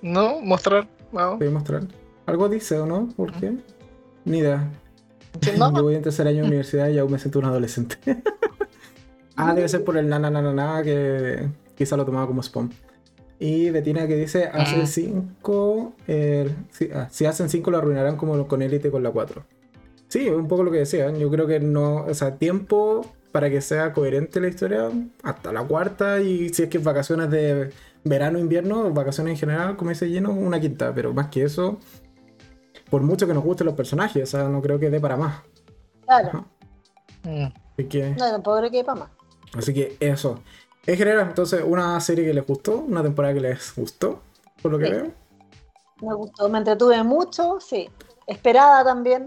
No, mostrar. No. A mostrar. ¿Algo dice o no? ¿Por qué? Ni idea. [laughs] No. Yo voy en tercer año de universidad y aún me siento un adolescente. [laughs] ah, debe ser por el na na na na na que quizá lo tomaba como spam. Y Betina que dice, hace Ah. 5, si, ah, si hacen 5 lo arruinarán como con Elite con la 4. Sí, un poco lo que decía. Yo creo que no, o sea, tiempo para que sea coherente la historia hasta la cuarta y si es que es vacaciones de verano, invierno, vacaciones en general, como dice lleno, una quinta. Pero más que eso, por mucho que nos gusten los personajes, o sea, no creo que dé para más. Claro. Mm. Así que, no, tampoco creo que para más. así que eso. En general, entonces, una serie que les gustó, una temporada que les gustó, por lo que Sí. veo. Me gustó, me entretuve mucho, sí. Esperada también,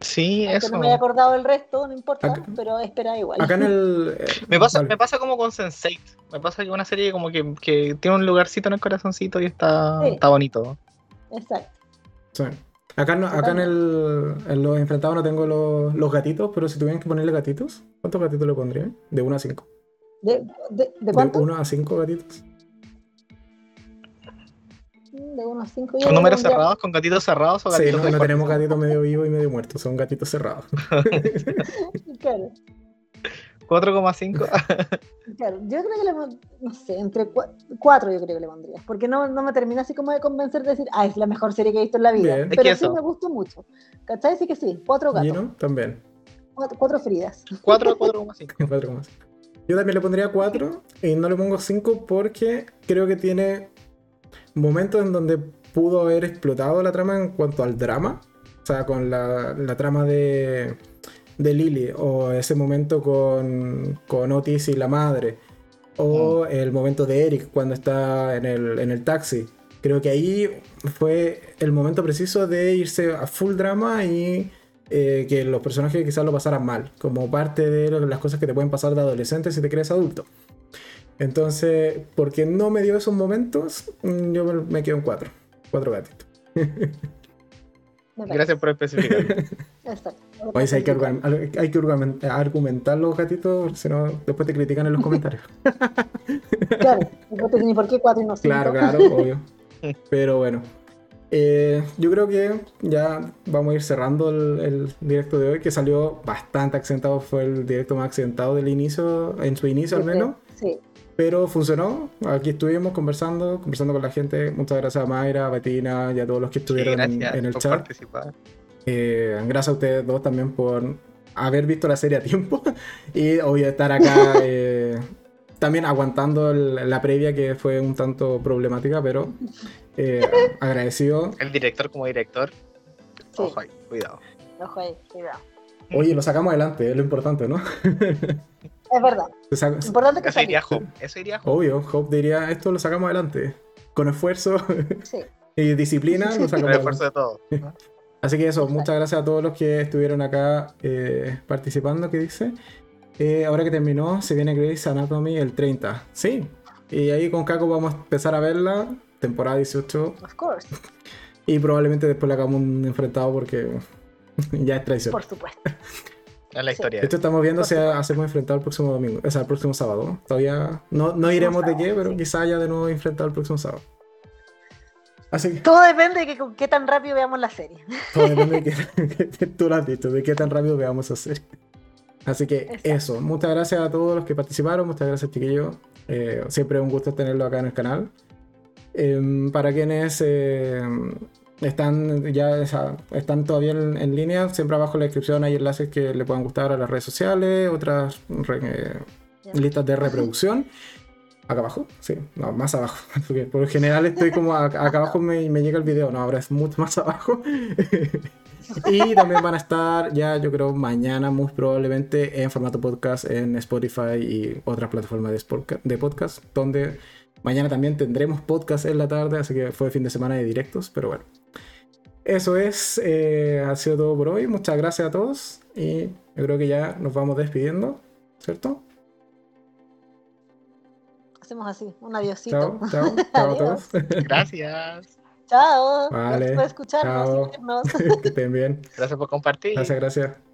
Sí, aunque eso. no me haya acordado el resto, no importa, Acá- pero esperada igual. Acá en el. [laughs] eh, Me pasa, vale. me pasa como con Sense8. Me pasa que una serie como que, que tiene un lugarcito en el corazoncito y está, Sí. está bonito. Exacto. Sí. Acá, no- acá en, el, en los enfrentados no tengo los, los gatitos, pero si tuvieran que ponerle gatitos, ¿cuántos gatitos le pondrían? De 1 a 5. ¿De, de, de De cuánto? 1 a 5 gatitos. De unos cinco. ¿Con números cerrados? ¿Con gatitos cerrados o Sí, gatitos no, de no cuarto? tenemos gatitos medio vivos y medio muertos, son gatitos cerrados. [laughs] [laughs] Claro, 4,5. [laughs] claro. Yo creo que le no sé, entre cua- cuatro yo creo que le pondría. Porque no, no me termina así como de convencer de decir, ah, es la mejor serie que he visto en la vida. Bien. Es Pero que sí eso. me gustó mucho. ¿Cachai? Sí que sí, cuatro gatos. Gino también. Cuatro, cuatro Fridas. 4, [laughs] 4,5. Cuatro más. [laughs] Yo también le pondría 4 y no le pongo 5 porque creo que tiene momentos en donde pudo haber explotado la trama en cuanto al drama. O sea, con la, la trama de, de Lily o ese momento con, con Otis y la madre. O el momento de Eric cuando está en el, en el taxi. Creo que ahí fue el momento preciso de irse a full drama y eh, que los personajes quizás lo pasaran mal, como parte de las cosas que te pueden pasar de adolescente si te crees adulto. Entonces, porque no me dio esos momentos, mm, yo me, quedo en cuatro. Cuatro gatitos. [laughs] Gracias por especificar. [laughs] Exacto. Oye, si hay que, hay que argumentar los gatitos, si no, después te critican en los comentarios. [laughs] Claro, no te- ni por qué cuatro y no cinco. Claro, claro, obvio. Pero bueno. Eh, yo creo que ya vamos a ir cerrando el, el directo de hoy, que salió bastante accidentado. Fue el directo más accidentado del inicio, en su inicio al menos. Sí, Pero funcionó. Aquí estuvimos conversando, conversando con la gente. Muchas gracias a Mayra, a Betina y a todos los que Sí, estuvieron en, el por chat. participar. Eh, gracias a ustedes dos también por haber visto la serie a tiempo [laughs] y obvio estar acá [laughs] eh, también aguantando el- la previa que fue un tanto problemática, pero eh, [laughs] agradecido. El director como director. Sí. Ojo ahí, cuidado. ojo ahí, cuidado. Oye, lo sacamos adelante, es lo importante, ¿no? Es verdad. Saca- Importante que Eso iría salga. Home. Eso iría Home. Obvio, Hope diría, esto lo sacamos adelante. Con esfuerzo Sí. y disciplina lo Con sacamos el esfuerzo de todos. ¿no? Así que eso, muchas gracias a todos los que estuvieron acá eh, participando, que dice. Eh, ahora que terminó, se viene Grey's Anatomy el 30. Sí. Y ahí con Caco vamos a empezar a verla, temporada 18. Of course, Y probablemente después le hagamos un enfrentado porque [laughs] ya es traición. por supuesto. [laughs] Es la historia. Hecho, estamos viendo si hacemos enfrentado el próximo domingo, o sea, el próximo sábado. Todavía no, no iremos de qué, pero sí. quizá haya de nuevo enfrentado el próximo sábado. Así que Todo depende de que, con qué tan rápido veamos la serie. [laughs] todo depende de qué, tú lo has dicho, de qué tan rápido veamos hacer. Así que Exacto. eso, muchas gracias a todos los que participaron, muchas gracias chiquillos. Eh, siempre es un gusto tenerlo acá en el canal. Em, para quienes eh, están ya están todavía en, en línea, siempre abajo en la descripción hay enlaces que le puedan gustar a las redes sociales, otras re- eh, listas de reproducción. [laughs] Acá abajo, sí, no, más abajo. [laughs] Porque por lo general estoy como acá abajo me, llega el video, no, ahora es mucho más abajo. [laughs] y también van a estar ya, yo creo, mañana muy probablemente en formato podcast en Spotify y otras plataformas de podcast, donde mañana también tendremos podcast en la tarde, así que fue fin de semana de directos, pero bueno. Eso es, eh, ha sido todo por hoy. Muchas gracias a todos. Y yo creo que ya nos vamos despidiendo, ¿cierto? Hacemos así, un adiosito. Chao, chao, [laughs] chao a todos. Gracias. Chao. Vale, Gracias por escucharnos chao. y vernos. [laughs] que estén bien. Gracias por compartir. Gracias, gracias.